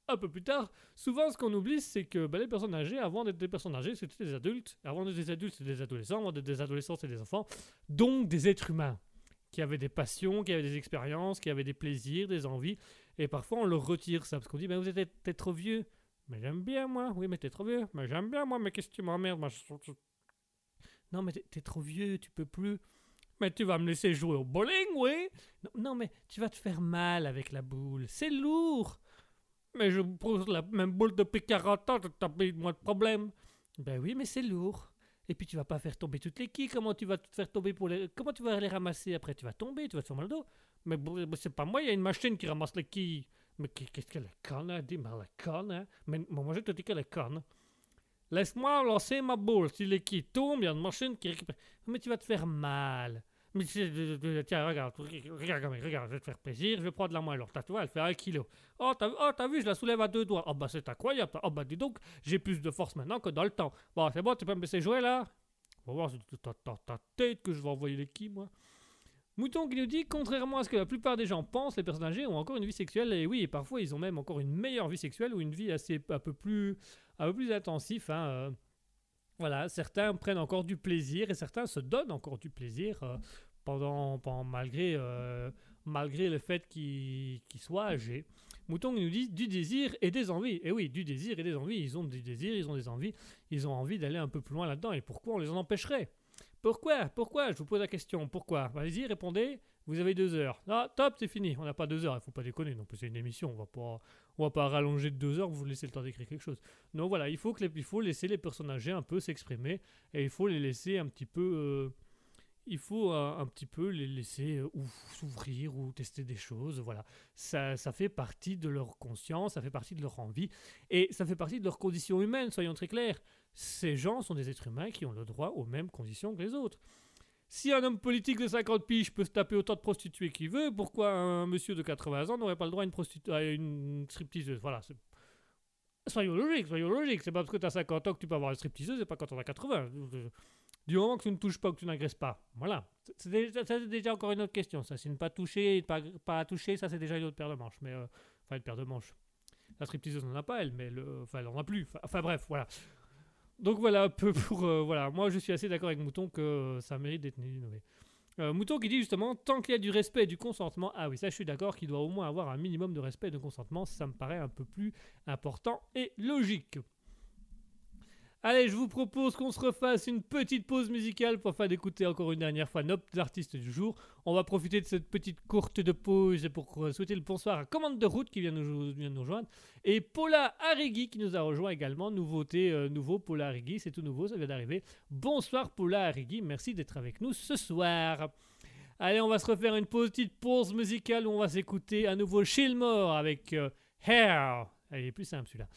un peu plus tard. Souvent, ce qu'on oublie, c'est que bah, les personnes âgées, avant d'être des personnes âgées, c'était des adultes. Avant d'être des adultes, c'était des adolescents. Avant d'être des adolescents, c'était des enfants. Donc des êtres humains qui avaient des passions, qui avaient des expériences, qui avaient des plaisirs, des envies. Et parfois, on leur retire ça parce qu'on dit ben, Vous êtes trop vieux. Mais j'aime bien, moi. Oui, mais t'es trop vieux. Mais j'aime bien, moi. Mais qu'est-ce que tu m'emmerdes Non, mais t'es- trop vieux, tu peux plus. Mais tu vas me laisser jouer au bowling, oui non, mais tu vas te faire mal avec la boule. C'est lourd. Mais je pose la même boule depuis 40 ans, t'as pas eu moins de problème. Ben oui, mais c'est lourd. Et puis tu vas pas faire tomber toutes les quilles. Comment tu vas te faire tomber pour les. Comment tu vas les ramasser après? Tu vas tomber, tu vas te faire mal au dos. Mais mais c'est pas moi, il y a une machine qui ramasse les quilles. Mais qu'est- qu'est-ce qu'elle est conne, hein? Dis, mais elle est conne, hein? Mais moi je te dis qu'elle est conne. Laisse-moi lancer ma boule. Si les quilles tombent, il y a une machine qui récupère. Mais tu vas te faire mal. Mais c'est- tiens, regarde, regarde, regarde, je vais te faire plaisir, je vais prendre la main alors. T'as- Tu vois, elle fait un kilo. Oh, t'as oh, t'as vu, je la soulève à deux doigts. Oh, bah c'est incroyable. Oh, bah dis donc, j'ai plus de force maintenant que dans le temps. Bon, c'est bon, tu peux me laisser jouer là? On va voir, c'est ta, tête que je vais envoyer les quilles, moi. Mouton qui nous dit, contrairement à ce que la plupart des gens pensent, les personnes âgées ont encore une vie sexuelle, et oui, et parfois ils ont même encore une meilleure vie sexuelle ou une vie assez un peu plus, un peu plus intensif. hein, euh. Voilà, certains prennent encore du plaisir et certains se donnent encore du plaisir euh, pendant, malgré, euh, malgré le fait qu'ils qu'ils soient âgés. Mouton nous dit du désir et des envies. Et oui, du désir et des envies. Ils ont des désirs, ils ont des envies, ils ont envie d'aller un peu plus loin là-dedans. Et pourquoi on les en empêcherait? Pourquoi Pourquoi? Je vous pose la question. Pourquoi? Allez-y, répondez. Vous avez deux heures. Ah, top, c'est fini. On n'a pas deux heures. Il faut pas déconner. Non c'est une émission. On va pas, on va pas rallonger de deux heures. Vous laissez le temps d'écrire quelque chose. Non, voilà. Il faut que faut laisser les personnes âgées un peu s'exprimer et il faut les laisser un petit peu. euh, il faut un petit peu les laisser euh, ou s'ouvrir ou tester des choses. Voilà. Ça, ça fait partie de leur conscience, ça fait partie de leur envie et ça fait partie de leurs conditions humaines. Soyons très clairs. Ces gens sont des êtres humains qui ont le droit aux mêmes conditions que les autres. Si un homme politique de 50 piges peut se taper autant de prostituées qu'il veut, pourquoi un monsieur de 80 ans n'aurait pas le droit à une, prostitu- à une stripteaseuse Voilà. Soyons logiques, soyons logiques. C'est pas parce que tu as 50 ans que tu peux avoir une stripteaseuse, c'est pas quand on a 80. Du moment que tu ne touches pas, que tu n'agresses pas. Voilà. C'est- déjà, encore une autre question. Ça, c'est ne pas toucher, pas, pas toucher, ça, c'est déjà une autre paire de manches. Mais, euh, enfin, une paire de manches. La stripteaseuse n'en a pas, elle, mais le, enfin, elle n'en a plus. Enfin, bref, voilà. Donc voilà un peu pour. euh, voilà, moi je suis assez d'accord avec Mouton que euh, ça mérite d'être innové. Mouton qui dit justement tant qu'il y a du respect et du consentement, ah oui, ça je suis d'accord qu'il doit au moins avoir un minimum de respect et de consentement, ça me paraît un peu plus important et logique. Allez, je vous propose qu'on se refasse une petite pause musicale pour faire d'écouter encore une dernière fois notre artiste du jour. On va profiter de cette petite courte de pause pour souhaiter le bonsoir à Commande de route qui vient nous, nous rejoindre et Paula Arrigui qui nous a rejoint également. Nouveauté, euh, nouveau Paula Arrigui, c'est tout nouveau, ça vient d'arriver. Bonsoir Paula Arrigui, merci d'être avec nous ce soir. Allez, on va se refaire une petite pause musicale où on va s'écouter à nouveau Shilmore avec euh, Hair. Il est plus simple celui-là.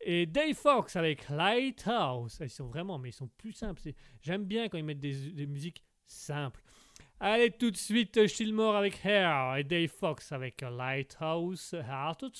Et Dave Fox avec Lighthouse. Ils sont vraiment, mais ils sont plus simples. J'aime bien quand ils mettent des, musiques simples. Allez, tout de suite, euh, Shilmore avec Hair et Dave Fox avec euh, Lighthouse. À tout de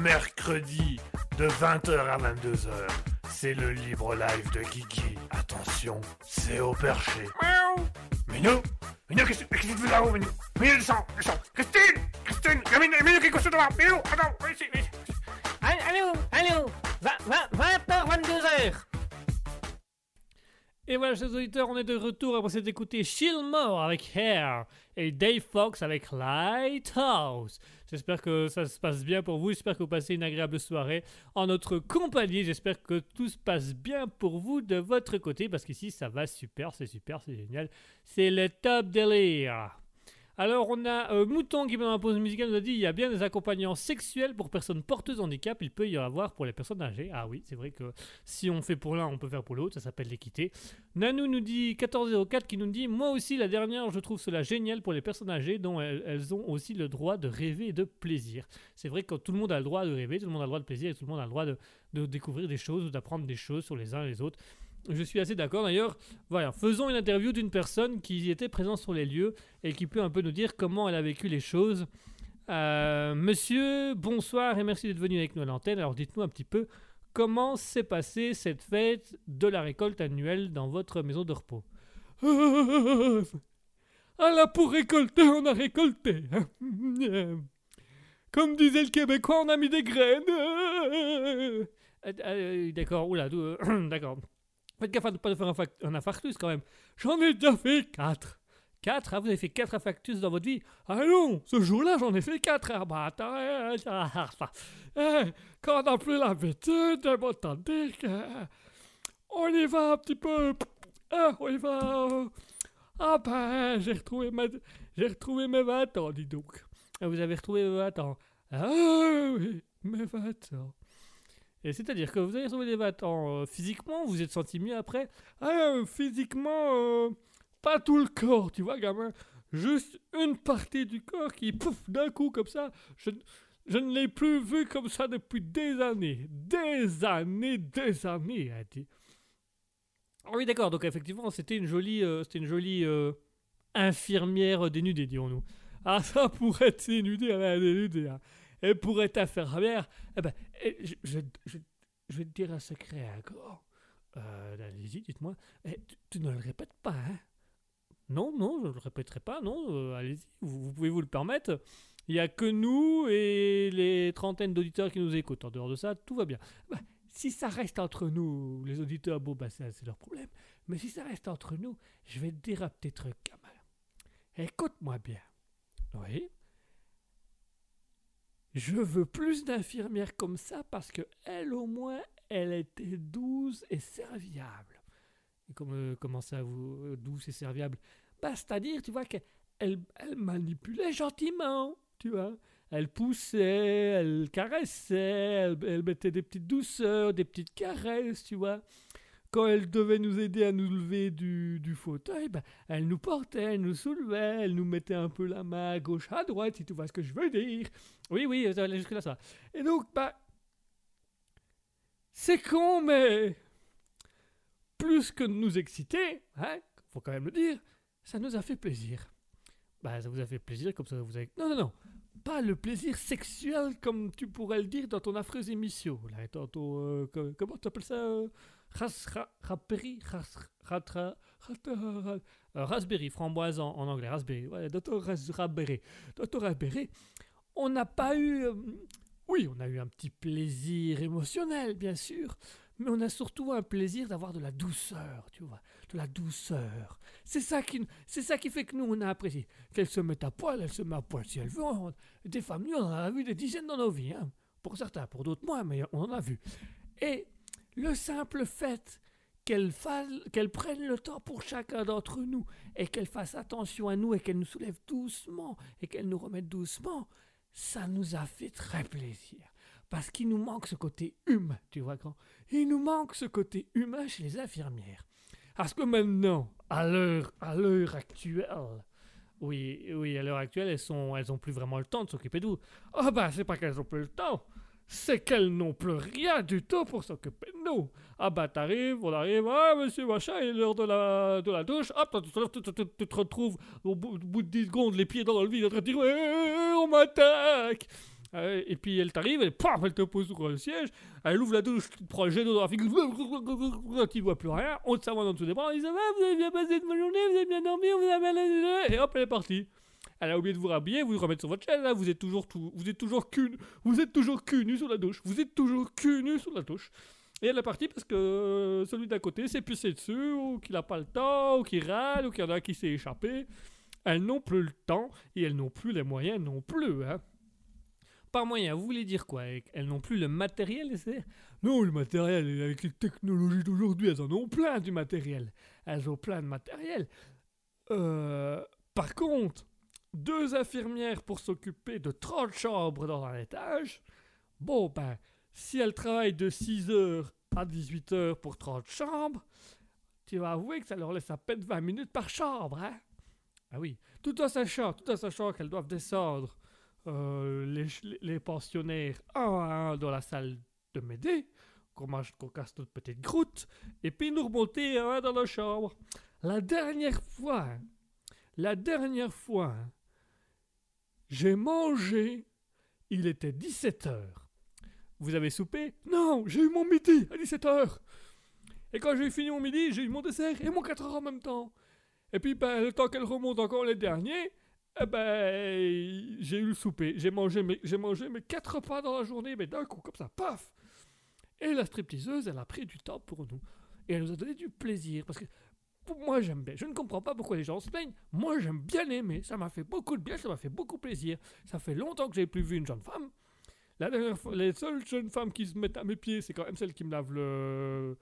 mercredi, de 20h à 22h, c'est le libre live de Guigui. Attention, c'est au perché. Miaou. Minou Minou, qu'est-ce qu'est-ce que tu fais là-haut, Minou Minou, descends, descends Christine Christine Il y a Minou, Minou qui est couché devant Minou, attends, chers auditeurs, on est de retour après s'être écouté Shilmore avec Hair et Dave Fox avec Lighthouse. J'espère que ça se passe bien pour vous, j'espère que vous passez une agréable soirée en notre compagnie. J'espère que tout se passe bien pour vous de votre côté parce qu'ici ça va super, c'est super, c'est génial. C'est le top délire. Alors, on a euh, Mouton qui, pendant la pause musicale, nous a dit il y a bien des accompagnants sexuels pour personnes porteuses de handicap. Il peut y en avoir pour les personnes âgées. Ah oui, c'est vrai que si on fait pour l'un, on peut faire pour l'autre. Ça s'appelle l'équité. Nanou nous dit 1404 qui nous dit Moi aussi, la dernière, je trouve cela génial pour les personnes âgées dont elles, ont aussi le droit de rêver et de plaisir. C'est vrai que tout le monde a le droit de rêver, tout le monde a le droit de plaisir et tout le monde a le droit de, de découvrir des choses ou d'apprendre des choses sur les uns et les autres. Je suis assez d'accord. D'ailleurs, voilà, faisons une interview d'une personne qui était présente sur les lieux et qui peut un peu nous dire comment elle a vécu les choses. Euh, monsieur, bonsoir et merci d'être venu avec nous à l'antenne. Alors dites-nous un petit peu comment s'est passée cette fête de la récolte annuelle dans votre maison de repos. Ah là, pour récolter, on a récolté. Comme disait le Québécois, on a mis des graines. Euh, euh, d'accord, oula, d'accord. Faites gaffe à ne pas faire un, infarctus quand même. J'en ai déjà fait 4. 4 Vous avez fait 4 infarctus dans votre vie Ah non, ce jour-là, j'en ai fait 4. Ah bah attends, euh, ah, ah, eh, quand on n'a plus l'habitude, que... On y va un petit peu... Ah, on y va... Ah ben, j'ai retrouvé, ma... j'ai retrouvé mes 20 ans, dis donc. Ah, Vous avez retrouvé mes 20 ans. Ah oui, mes 20 ans. Et c'est-à-dire que vous avez les 20 ans euh, physiquement, vous vous êtes senti mieux après Ah, euh, physiquement, euh, pas tout le corps, tu vois, gamin. Juste une partie du corps qui, pouf, d'un coup, comme ça, je, je ne l'ai plus vu comme ça depuis des années. Des années, des années, a dit. Ah oui, d'accord, donc effectivement, c'était une jolie, euh, c'était une jolie infirmière dénudée, dirons-nous. Ah, ça, pour être dénudée, elle est dénudée. hein. Et pour être infirmière, eh ben, eh, je, je, vais te dire un secret encore. Euh, allez-y, dites-moi. Eh, tu, ne le répètes pas, hein Non, non, je ne le répéterai pas, non. euh, allez-y, vous, pouvez vous le permettre. Il n'y a que nous et les trentaines d'auditeurs qui nous écoutent. En dehors de ça, tout va bien. Bah, si ça reste entre nous, les auditeurs, bon, bah, c'est leur problème. Mais si ça reste entre nous, je vais te dire un petit truc, gamin. Écoute-moi bien. Oui je veux plus d'infirmières comme ça parce que elle au moins elle était douce et serviable. Et comme, euh, comment ça vous euh, douce et serviable? Bah c'est-à-dire tu vois qu'elle elle, elle manipulait gentiment, tu vois. Elle poussait, elle caressait, elle, elle mettait des petites douceurs, des petites caresses, tu vois. Quand elle devait nous aider à nous lever du, fauteuil, bah, elle nous portait, elle nous soulevait, elle nous mettait un peu la main à gauche, à droite, si tu vois ce que je veux dire. Oui, oui, jusque-là, ça. Et donc, bah. C'est con, mais. Plus que de nous exciter, hein, faut quand même le dire, ça nous a fait plaisir. Bah, ça vous a fait plaisir, comme ça vous avez. Non, non, non. Pas le plaisir sexuel, comme tu pourrais le dire dans ton affreuse émission. Là, dans ton. euh, co- comment tu appelles ça euh, Raspberry euh, Raspberry, framboise en, anglais, raspberry. Ras- raspberry. Ton raspberry on n'a pas eu... euh, oui, on a eu un petit plaisir émotionnel, bien sûr, mais on a surtout un plaisir d'avoir de la douceur, tu vois, de la douceur. C'est ça qui, c'est ça qui fait que nous, on a apprécié. Qu'elle se mette à poil, elle se met à poil si elle veut. Des femmes, nous, on en a vu des dizaines dans nos vies. hein. Pour certains, pour d'autres moins, mais on en a vu. Et le simple fait qu'elle qu'elle prenne le temps pour chacun d'entre nous et qu'elle fasse attention à nous et qu'elle nous soulève doucement et qu'elle nous remette doucement, ça nous a fait très plaisir. Parce qu'il nous manque ce côté humain, tu vois, il nous manque ce côté humain chez les infirmières. Parce que maintenant, à l'heure, à l'heure actuelle, oui, oui, à l'heure actuelle, elles sont, elles plus vraiment le temps de s'occuper de vous. Ah bah, c'est pas qu'elles ont plus le temps, c'est qu'elles n'ont plus rien du tout pour s'occuper de nous. Ah bah, t'arrives, on arrive, ah monsieur machin, il est l'heure de la, de la douche, hop, tu, tu- tu- tu- te retrouves au bout, de 10 secondes, les pieds dans le vide, en train de dire, on m'attaque. Euh, et puis elle t'arrive, paf, elle te pose sur le siège, elle ouvre la douche, tu te prends le jet dans la figure, tu vois plus rien, on te savonne en dessous des bras, elle dit va, vous avez bien passé une bonne journée, vous avez bien dormi, vous avez bien... Et hop, elle est partie. Elle a oublié de vous rhabiller, vous remettre sur votre chaise, là, vous êtes toujours tout, vous êtes toujours cul, vous êtes toujours cul nu sur la douche, vous êtes toujours cul nu sur la douche. Et elle est partie parce que euh, celui d'à côté s'est pissé dessus, ou qu'il n'a pas le temps, ou qu'il râle, ou qu'il y en a qui s'est échappé. Elles n'ont plus le temps, et elles n'ont plus les moyens non plus, hein. Par moyen, vous voulez dire quoi Elles n'ont plus le matériel, c'est Non, le matériel, avec les technologies d'aujourd'hui, elles en ont plein du matériel. Elles ont plein de matériel. Euh, par contre, deux infirmières pour s'occuper de 30 chambres dans un étage. Bon, ben, si elles travaillent de 6h à 18h pour 30 chambres, tu vas avouer que ça leur laisse à peine 20 minutes par chambre, hein? Ah oui, tout en sachant, tout en sachant qu'elles doivent descendre euh, les, pensionnaires un à un dans la salle de m'aider, qu'on qu'on casse notre petite croûte, et puis nous remonter un à un dans la chambre. La dernière fois, la dernière fois, j'ai mangé, il était 17h. Vous avez soupé? Non, j'ai eu mon midi à 17h. Et quand j'ai fini mon midi, j'ai eu mon dessert et mon 4 heures en même temps. Et puis, ben, le temps qu'elle remonte encore les derniers, eh ben, j'ai eu le souper. J'ai mangé j'ai mangé mes 4 repas dans la journée, mais d'un coup, comme ça, paf Et la stripteaseuse, elle a pris du temps pour nous. Et elle nous a donné du plaisir. Parce que moi, j'aime bien. Je ne comprends pas pourquoi les gens se plaignent. Moi, j'aime bien aimer. Ça m'a fait beaucoup de bien, ça m'a fait beaucoup plaisir. Ça fait longtemps que j'ai plus vu une jeune femme. La dernière fois, les seules jeunes femmes qui se mettent à mes pieds, c'est quand même celle qui me lave le.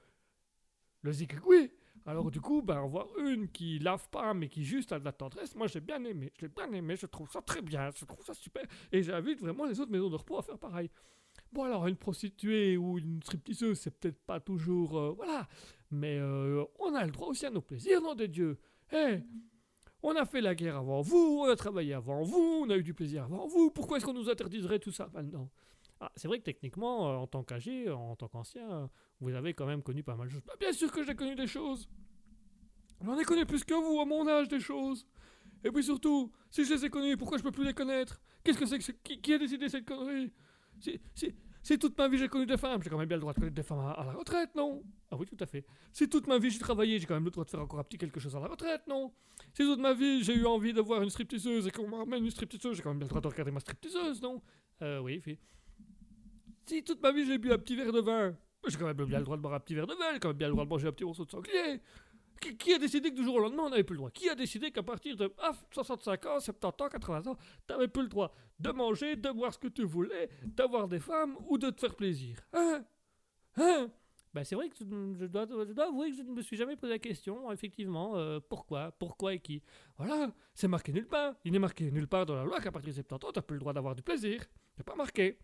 le zigoué. Alors, du coup, ben, voir une qui lave pas, mais qui juste a de la tendresse, moi j'ai bien aimé. Je bien aimé, je trouve ça très bien, je trouve ça super. Et j'invite vraiment les autres maisons de repos à faire pareil. Bon, alors, une prostituée ou une stripteaseuse, c'est peut-être pas toujours. euh, voilà. Mais euh, on a le droit aussi à nos plaisirs, nom de Dieu. Eh, on a fait la guerre avant vous, on a travaillé avant vous, on a eu du plaisir avant vous. Pourquoi est-ce qu'on nous interdirait tout ça maintenant? Ah, C'est vrai que techniquement, euh, en tant qu'âgé, en tant qu'ancien, euh, vous avez quand même connu pas mal de choses. Bah, bien sûr que j'ai connu des choses. J'en ai connu plus que vous à mon âge des choses. Et puis surtout, si je les ai connues, pourquoi je peux plus les connaître? Qu'est-ce que c'est que qui a décidé cette connerie? Si, si, si toute ma vie j'ai connu des femmes, j'ai quand même bien le droit de connaître des femmes à, la retraite, non? Ah oui, tout à fait. Si toute ma vie j'ai travaillé, j'ai quand même le droit de faire encore un petit quelque chose à la retraite, non? Si toute ma vie j'ai eu envie de voir une stripteaseuse et qu'on m'amène une stripteaseuse, j'ai quand même bien le droit de regarder ma stripteaseuse, non? Euh, oui, fi. Si toute ma vie j'ai bu un petit verre de vin, j'ai quand même bien le droit de boire un petit verre de vin, j'ai quand même bien le droit de manger un petit morceau de sanglier. Qui, a décidé que du jour au lendemain on n'avait plus le droit? Qui a décidé qu'à partir de ah, 65 ans, 70 ans, 80 ans, t'avais plus le droit de manger, de boire ce que tu voulais, d'avoir des femmes ou de te faire plaisir? Hein? Hein? Ben c'est vrai que je dois, je dois avouer que je ne me suis jamais posé la question, effectivement, euh, pourquoi Pourquoi et qui Voilà, c'est marqué nulle part. Il n'est marqué nulle part dans la loi qu'à partir de 70 ans, tu n'as plus le droit d'avoir du plaisir. C'est pas marqué.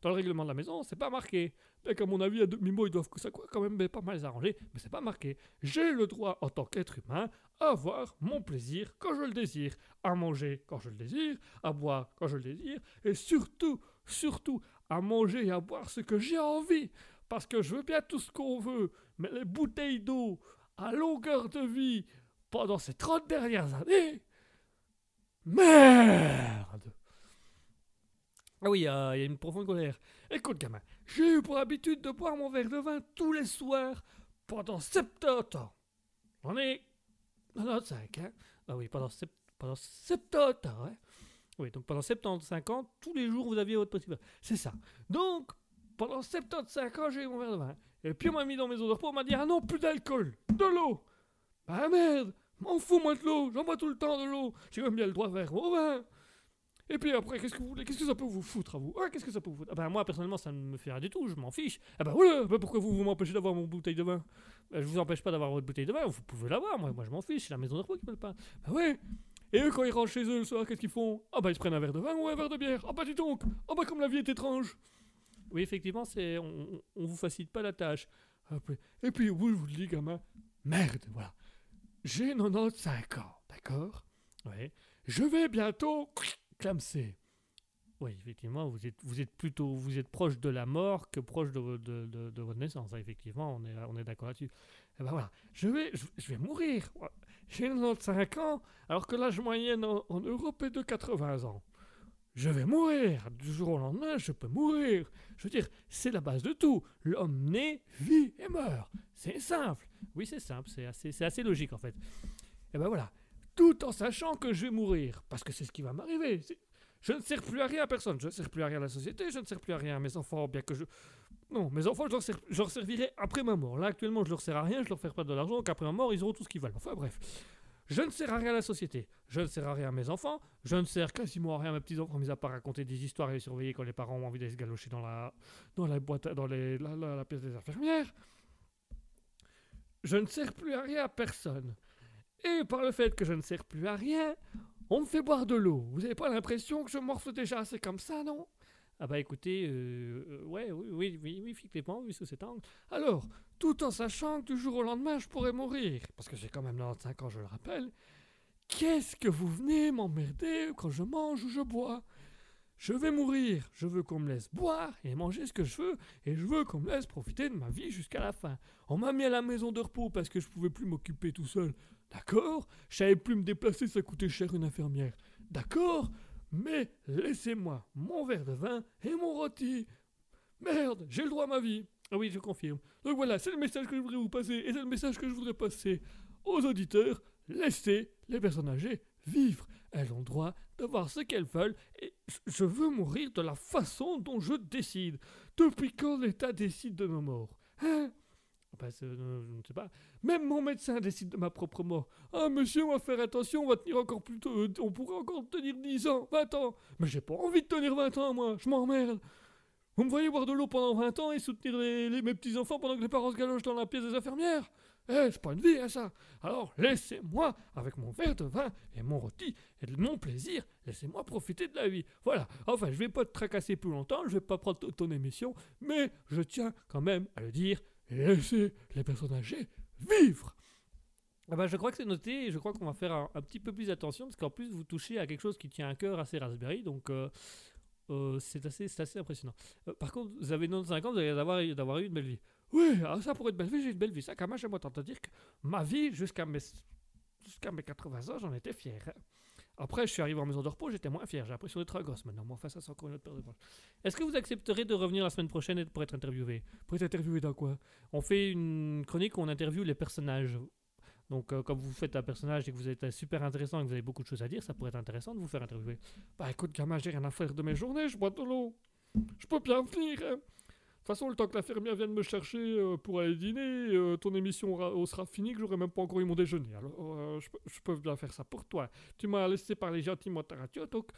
Dans le règlement de la maison, c'est pas marqué. Mais qu'à mon avis, à demi-mot, ils doivent que ça quoi, quand même pas mal les arranger, mais c'est pas marqué. J'ai le droit, en tant qu'être humain, à avoir mon plaisir quand je le désire, à manger quand je le désire, à boire quand je le désire, et surtout, surtout, à manger et à boire ce que j'ai envie. Parce que je veux bien tout ce qu'on veut, mais les bouteilles d'eau à longueur de vie pendant ces 30 dernières années. Merde! Ah oui, euh, il y a une profonde colère. Écoute, gamin, j'ai eu pour habitude de boire mon verre de vin tous les soirs pendant 70 ans. J'en ai 95, hein? Ah oui, pendant, sept- pendant 70 ans, hein? Oui, donc pendant 75 ans, tous les jours, vous aviez votre petit verre. C'est ça. Donc, pendant 75 ans, j'ai eu mon verre de vin. Et puis on m'a mis dans mes eaux de repos, on m'a dit Ah non, plus d'alcool, de l'eau. Bah merde, m'en fous moi de l'eau, j'en bois tout le temps de l'eau. J'ai même bien le droit de faire mon vin. Et puis après, qu'est-ce que ça peut vous foutre à vous? Ah, Qu'est-ce que ça peut vous foutre? Ah ben, Moi, personnellement, ça ne me fait rien du tout, je m'en fiche. Ah ben voilà, ben pourquoi vous, vous m'empêchez d'avoir mon bouteille de vin? Ben, Je vous empêche pas d'avoir votre bouteille de vin, vous pouvez l'avoir, moi, moi je m'en fiche, c'est la maison de repos qui me le pas. Ben ouais Et eux, quand ils rentrent chez eux le soir, qu'est-ce qu'ils font? Ah ben ils se prennent un verre de vin ou un verre de bière Ah bah dis donc Ah bah comme la vie est étrange Oui, effectivement, c'est on, on- vous facilite pas la tâche. Après- Et puis, vous, je vous le dis, gamin, merde, voilà. J'ai 95 ans, d'accord? Ouais. Je vais bientôt clamser. Oui, effectivement, vous êtes, plutôt vous êtes proche de la mort que proche de, vo- de, de- de votre naissance. effectivement, on est, d'accord là-dessus. Et ben voilà, je vais, je, je vais mourir. J'ai 95 ans, alors que l'âge moyen en, Europe est de 80 ans. je vais mourir. Du jour au lendemain, je peux mourir. Je veux dire, c'est la base de tout. L'homme naît, vit et meurt. C'est simple. Oui, c'est simple, c'est assez, assez logique en fait. Et ben voilà. Tout en sachant que je vais mourir. Parce que c'est ce qui va m'arriver. Je ne sers plus à rien à personne. Je ne sers plus à rien à la société. Je ne sers plus à rien à mes enfants, bien que je. Non, mes enfants, je leur, sers- je leur servirai après ma mort. Là, actuellement, je leur sers à rien. Je leur fais pas de l'argent. Donc après ma mort, ils auront tout ce qu'ils veulent. Enfin, bref. Je ne sers à rien à la société. Je ne sers à rien à mes enfants. Je ne sers quasiment à rien à mes petits-enfants, mis à part raconter des histoires et les surveiller quand les parents ont envie d'aller se galocher dans la, dans la boîte, dans la- la pièce des infirmières. Je ne sers plus à rien à personne. Et par le fait que je ne sers plus à rien, on me fait boire de l'eau. Vous n'avez pas l'impression que je morfle déjà assez comme ça, non? Ah bah écoutez, euh, euh, ouais, oui, oui, oui, oui, effectivement, vu sous cet angle. Alors, tout en sachant que du jour au lendemain, je pourrais mourir, parce que j'ai quand même 95 ans, je le rappelle, qu'est-ce que vous venez m'emmerder quand je mange ou je bois? Je vais mourir, je veux qu'on me laisse boire et manger ce que je veux, et je veux qu'on me laisse profiter de ma vie jusqu'à la fin. On m'a mis à la maison de repos parce que je pouvais plus m'occuper tout seul. D'accord? Je savais plus me déplacer, ça coûtait cher une infirmière. D'accord? Mais laissez-moi mon verre de vin et mon rôti. Merde, j'ai le droit à ma vie. Ah oui, je confirme. Donc voilà, c'est le message que je voudrais vous passer, et c'est le message que je voudrais passer aux auditeurs. Laissez les personnes âgées vivre. Elles ont le droit d'avoir ce qu'elles veulent, et je- veux mourir de la façon dont je décide. Depuis quand l'État décide de nos morts? Hein? Euh, je ne sais pas. Même mon médecin décide de ma propre mort. Ah, monsieur, on va faire attention, on va tenir encore plus tôt. euh, On pourrait encore tenir 10 ans, 20 ans. Mais j'ai pas envie de tenir 20 ans, moi. Je m'emmerde. Vous me voyez boire de l'eau pendant 20 ans et soutenir les, mes petits-enfants pendant que les parents se galochent dans la pièce des infirmières? Eh, c'est pas une vie, hein, ça. Alors, laissez-moi, avec mon verre de vin et mon rôti et de mon plaisir, laissez-moi profiter de la vie. Voilà. Enfin, je vais pas te tracasser plus longtemps, je vais pas prendre ton émission, mais je tiens quand même à le dire, laissez les personnes âgées vivre. Ah bah, je crois que c'est noté et je crois qu'on va faire un, petit peu plus attention parce qu'en plus vous touchez à quelque chose qui tient à cœur assez Raspberry donc euh, euh, c'est assez, impressionnant. Euh, par contre, vous avez 95 ans, vous allez d'avoir, d'avoir eu une belle vie. Oui, alors ça pour une belle vie, j'ai une belle vie. Ça, quand même, j'aimerais t'entendre dire que ma vie, jusqu'à mes, jusqu'à mes 80 ans, j'en étais fier. hein. Après, je suis arrivé en maison de repos, j'étais moins fier. J'ai l'impression d'être un gosse maintenant. Mais enfin, ça, c'est encore une autre paire de manches. Est-ce que vous accepterez de revenir la semaine prochaine pour être interviewé? Pour être interviewé dans quoi? On fait une chronique où on interviewe les personnages. Donc, euh, comme vous faites un personnage et que vous êtes euh, super intéressant et que vous avez beaucoup de choses à dire, ça pourrait être intéressant de vous faire interviewer. Bah écoute, gamin, j'ai rien à faire de mes journées, je bois de l'eau. Je peux bien venir. hein. De toute façon, le temps que l'infirmière vienne me chercher euh, pour aller dîner, euh, ton émission euh, sera finie, que j'aurai même pas encore eu mon déjeuner. Alors, je, peux- bien faire ça pour toi. Tu m'as laissé parler gentiment ta radio, donc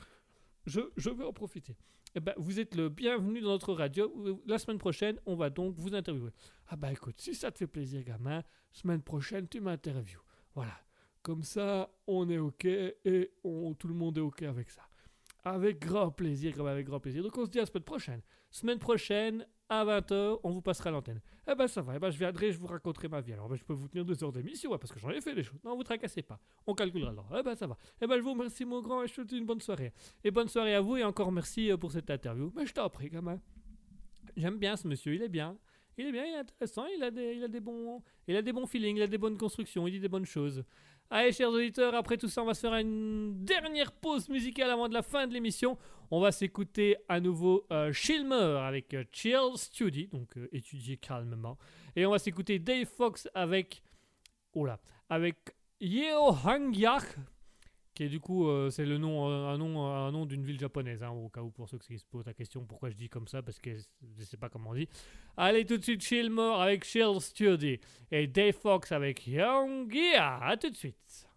je, je vais en profiter. Eh ben, vous êtes le bienvenu dans notre radio. La semaine prochaine, on va donc vous interviewer. Ah bah écoute, si ça te fait plaisir, gamin, semaine prochaine, tu m'interviews. Voilà. Comme ça, on est OK et tout le monde est OK avec ça. Avec grand plaisir, comme avec grand plaisir. Donc on se dit à la semaine prochaine. Semaine prochaine, à 20h, on vous passera l'antenne. Eh ben ça va, eh ben je viendrai, je vous raconterai ma vie. Alors ben, je peux vous tenir deux heures d'émission, ouais, parce que j'en ai fait des choses. Non, vous tracassez pas. On calculera le temps. Eh ben ça va. Eh ben je vous remercie mon grand et je te dis une bonne soirée. Et bonne soirée à vous et encore merci euh, pour cette interview. Mais je t'en prie, gamin. J'aime bien ce monsieur, il est bien. Il est bien, il est intéressant, il a des, il a des bons, il a des bons feelings, il a des bonnes constructions, il dit des bonnes choses. Allez, chers auditeurs, après tout ça, on va se faire une dernière pause musicale avant la fin de l'émission. On va s'écouter à nouveau euh, avec euh, Chill Study, donc euh, étudier calmement. Et on va s'écouter Dave Fox avec, oh là, avec Yeo Hangyak, qui est du coup, euh, c'est le nom, euh, un nom, un nom d'une ville japonaise, hein, au cas où pour ceux qui se posent la question pourquoi je dis comme ça, parce que je sais pas comment on dit. Allez tout de suite Shilmer avec Chill Study et Dave Fox avec Young Gear. À tout de suite.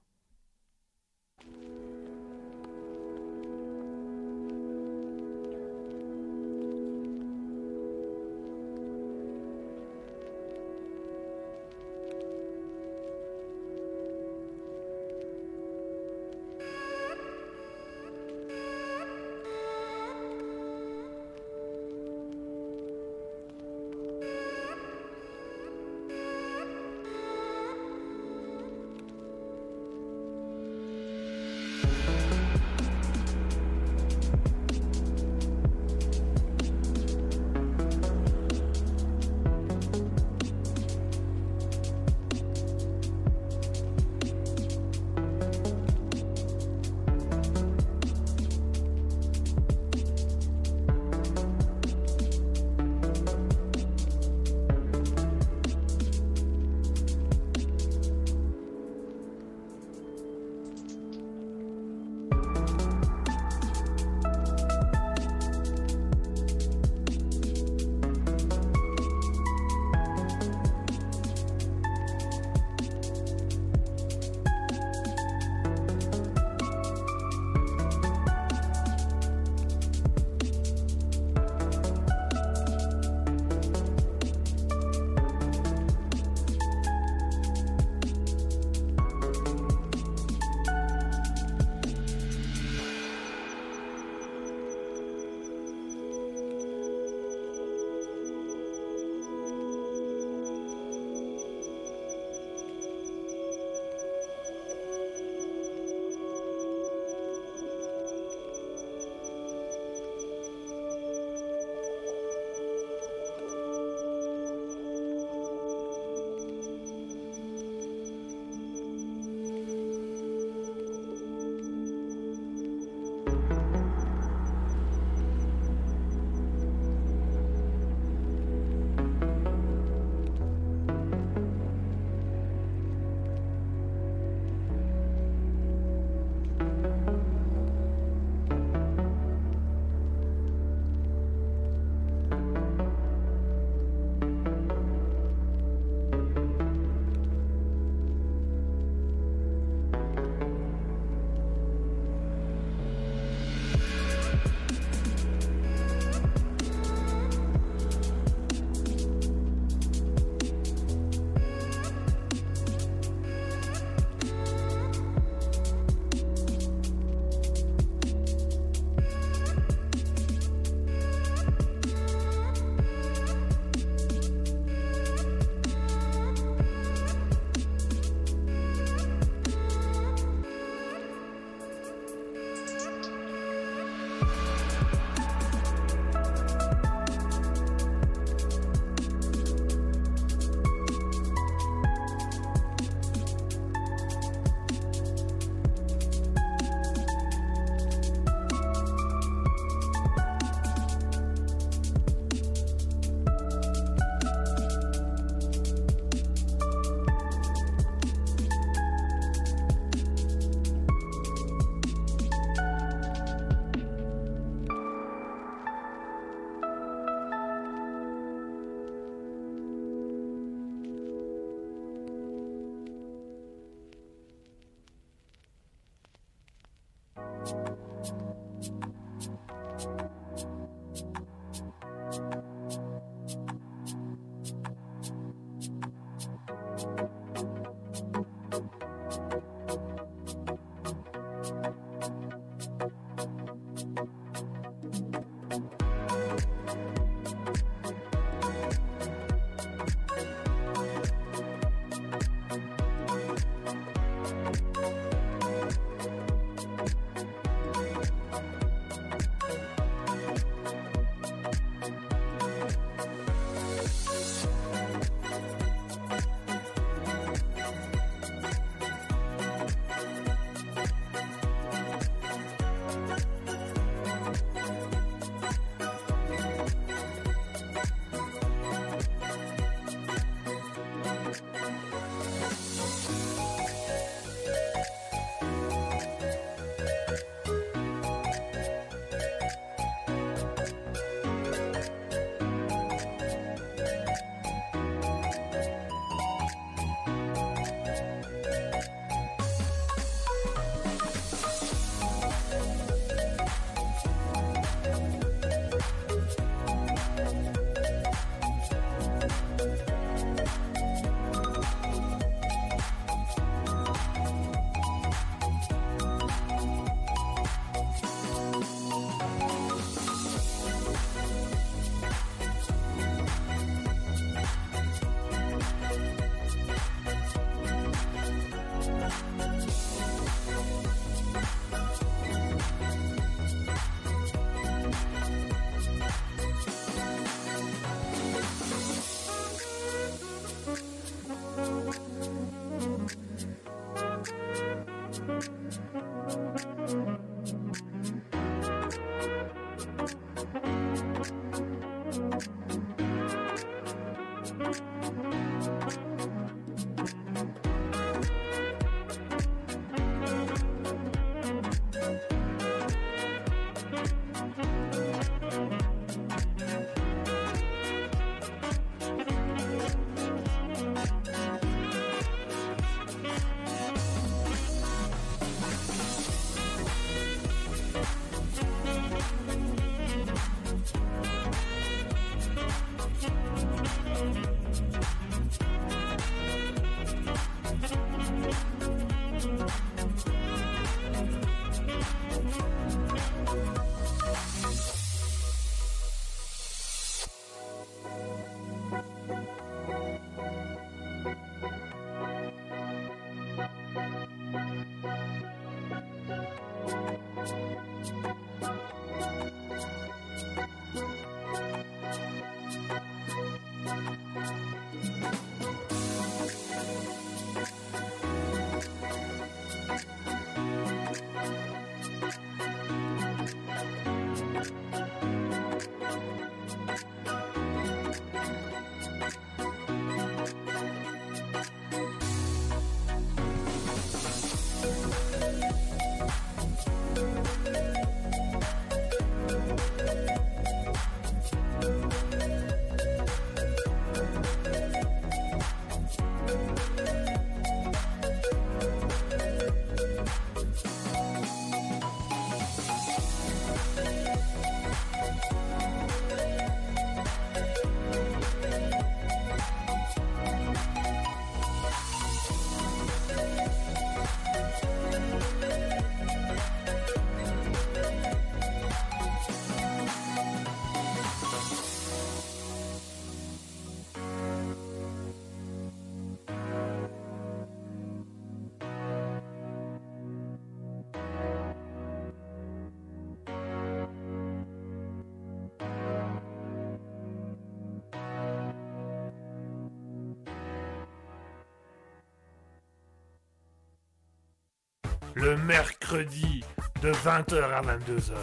Le mercredi de 20h à 22h,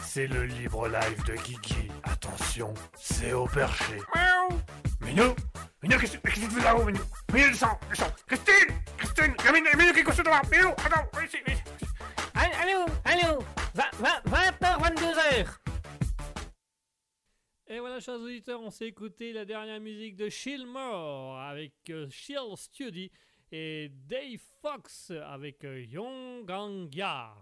c'est le libre live de Guigui. Attention, c'est au perché. Miaou. Minou Minou, qu'est-ce qu'est-ce que tu fais là-haut, Minou? Minou, descends, descends Christine Christine Il y a Minou, Minou qui est couché devant. Minou, attends, viens ici, viens ici Allô, allô, allô 20h, 22h Et voilà, chers auditeurs, on s'est écouté la dernière musique de Shillmore avec euh, Shill Study et Dave Fox avec euh, Yongangya.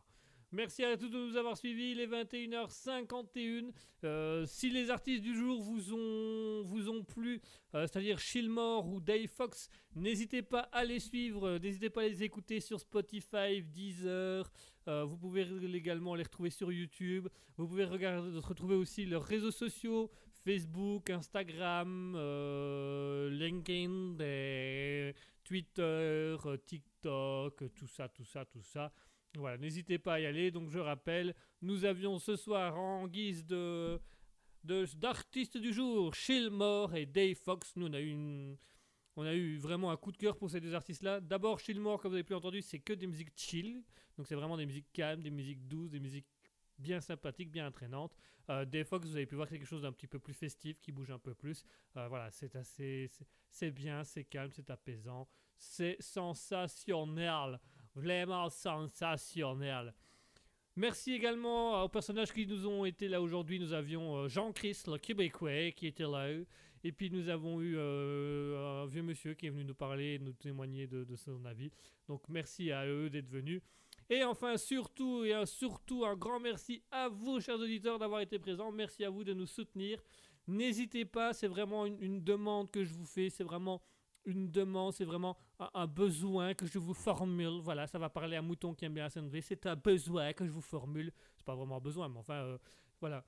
Merci à tous de nous avoir suivis. Il est 21h51. Euh, si les artistes du jour vous ont, vous ont plu, euh, c'est-à-dire Shilmore ou Dave Fox, n'hésitez pas à les suivre. N'hésitez pas à les écouter sur Spotify, Deezer. Vous pouvez également les retrouver sur YouTube. Vous pouvez regarder, retrouver aussi leurs réseaux sociaux Facebook, Instagram, LinkedIn, Twitter, euh, TikTok, euh, tout ça, tout ça, tout ça. Voilà, n'hésitez pas à y aller. Donc je rappelle, nous avions ce soir en guise de d'artistes du jour, Shilmore et Dave Fox. Nous on a eu on a eu vraiment un coup de cœur pour ces deux artistes-là. D'abord, Shilmore, comme vous avez pu entendu, c'est que des musiques chill. Donc c'est vraiment des musiques calmes, des musiques douces, des musiques bien sympathiques, bien entraînantes. Euh, Dave Fox, vous avez pu voir quelque chose d'un petit peu plus festif, qui bouge un peu plus. Euh, voilà, c'est assez, c'est bien, c'est calme, c'est apaisant, c'est sensationnel, vraiment sensationnel. Merci également aux personnages qui nous ont été là aujourd'hui. Nous avions euh, Jean-Chris, le Québécois, qui était là. Et puis nous avons eu euh, un vieux monsieur qui est venu nous parler, nous témoigner de, son avis. Donc merci à eux d'être venus. Et enfin, surtout, et un, surtout un grand merci à vous, chers auditeurs, d'avoir été présents. Merci à vous de nous soutenir. N'hésitez pas, c'est vraiment une demande que je vous fais. C'est vraiment une demande, c'est vraiment un, besoin que je vous formule. Voilà, ça va parler à Mouton qui aime bien SNV. C'est un besoin que je vous formule. C'est pas vraiment un besoin, mais enfin, euh, voilà.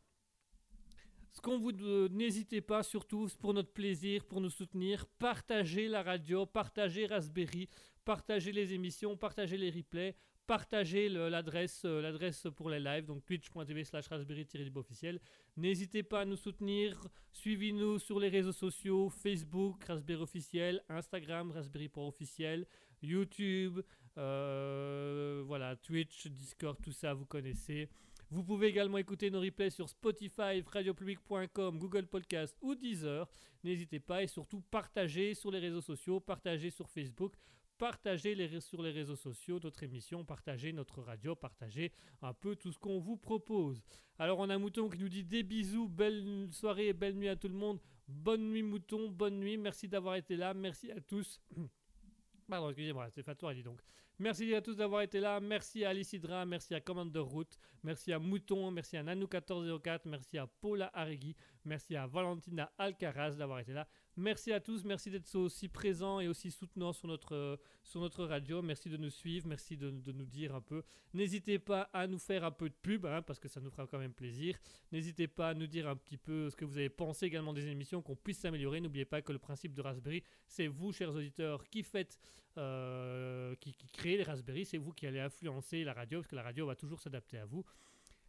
Ce qu'on vous euh, n'hésitez pas, surtout pour notre plaisir, pour nous soutenir, partagez la radio, partagez Raspberry, partagez les émissions, partagez les replays, partagez l'adresse euh, l'adresse pour les lives, donc twitch.tv slash raspberry officiel. N'hésitez pas à nous soutenir, suivez-nous sur les réseaux sociaux, Facebook, Raspberry officiel, Instagram, Raspberry officiel, YouTube, euh, voilà, Twitch, Discord, tout ça, vous connaissez. Vous pouvez également écouter nos replays sur Spotify, radiopublic.com, Google Podcast ou Deezer. N'hésitez pas et surtout partagez sur les réseaux sociaux, partagez sur Facebook, partagez sur les réseaux sociaux notre émission, partagez notre radio, partagez un peu tout ce qu'on vous propose. Alors on a Mouton qui nous dit des bisous, belle soirée et belle nuit à tout le monde. Bonne nuit Mouton, bonne nuit, merci d'avoir été là, merci à tous. Pardon, excusez-moi, c'est Fatoire, dit donc. Merci à tous d'avoir été là. Merci à Alicidra, merci à Commander Route, merci à Mouton, merci à Nanou1404, merci à Paula Arregui, merci à Valentina Alcaraz d'avoir été là. Merci à tous, merci d'être aussi présents et aussi soutenants sur notre, euh, sur notre radio. Merci de nous suivre, merci de, nous dire un peu. N'hésitez pas à nous faire un peu de pub, hein, parce que ça nous fera quand même plaisir. N'hésitez pas à nous dire un petit peu ce que vous avez pensé également des émissions, qu'on puisse s'améliorer. N'oubliez pas que le principe de Raspberry, c'est vous, chers auditeurs, qui faites, euh, qui, créez les Raspberry, c'est vous qui allez influencer la radio, parce que la radio va toujours s'adapter à vous.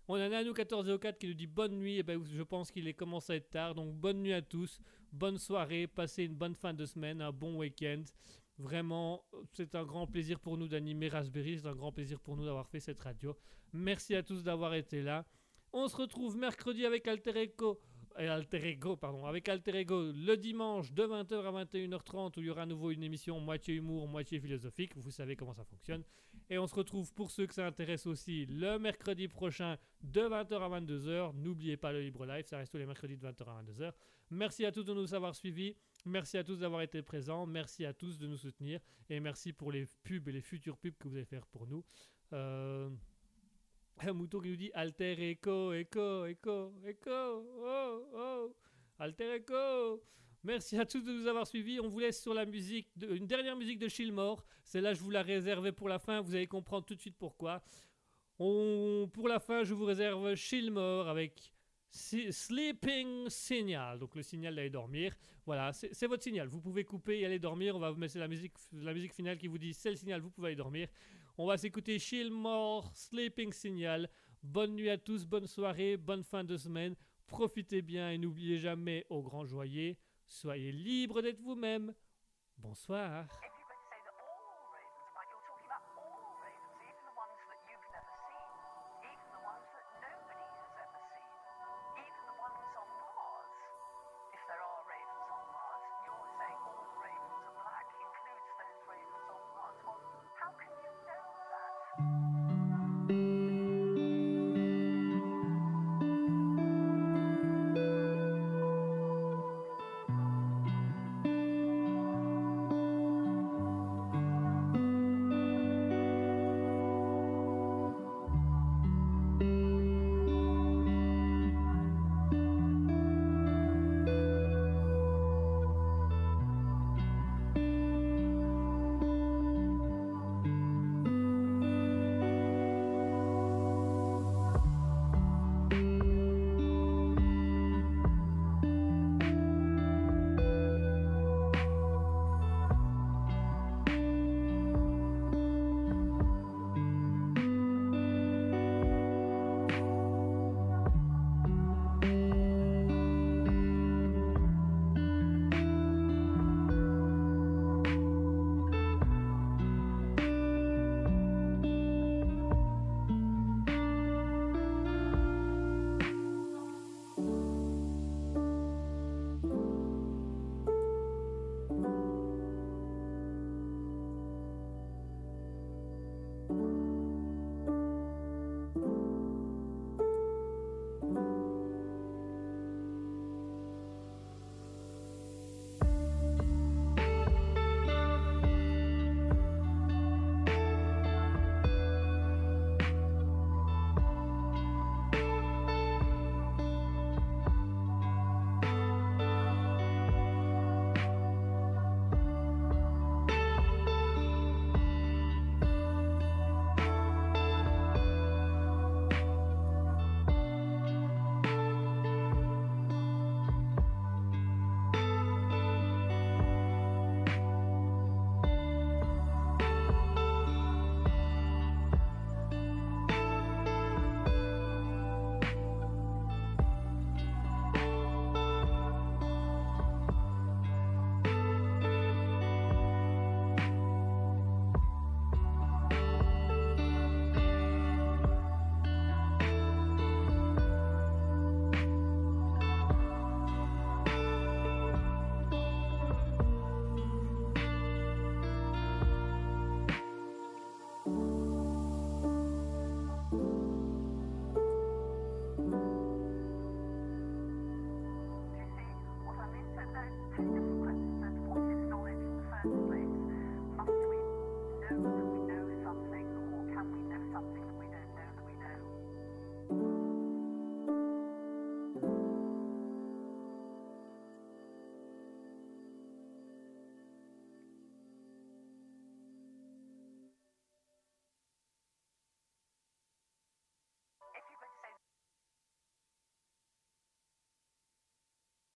On a Nano1404 qui nous dit bonne nuit, et ben, je pense qu'il est commencé à être tard, donc bonne nuit à tous, bonne soirée, passez une bonne fin de semaine, un bon week-end. Vraiment, c'est un grand plaisir pour nous d'animer Raspberry, c'est un grand plaisir pour nous d'avoir fait cette radio. Merci à tous d'avoir été là. On se retrouve mercredi avec Alter Ego, euh, Alter Ego, pardon, avec Alter Ego le dimanche de 20h à 21h30 où il y aura à nouveau une émission moitié humour, moitié philosophique. Vous savez comment ça fonctionne. Et on se retrouve pour ceux que ça intéresse aussi le mercredi prochain de 20h à 22h. N'oubliez pas le Libre Live, ça reste tous les mercredis de 20h à 22h. Merci à tous de nous avoir suivis. Merci à tous d'avoir été présents. Merci à tous de nous soutenir. Et merci pour les pubs et les futurs pubs que vous allez faire pour nous. Euh, Un mouton qui nous dit Alter Echo, Echo, Echo, Echo, oh, oh, Alter Echo. Merci à tous de nous avoir suivis. On vous laisse sur la musique, une dernière musique de Shilmore. Celle-là, je vous la réservais pour la fin. Vous allez comprendre tout de suite pourquoi. On, pour la fin, je vous réserve Shilmore avec Sleeping Signal. Donc le signal d'aller dormir. Voilà, c'est votre signal. Vous pouvez couper et aller dormir. On va vous mettre la musique, la musique finale qui vous dit c'est le signal, vous pouvez aller dormir. On va s'écouter Shilmore, Sleeping Signal. Bonne nuit à tous, bonne soirée, bonne fin de semaine. Profitez bien et n'oubliez jamais, au grand joyeux, soyez libre d'être vous-même. Bonsoir.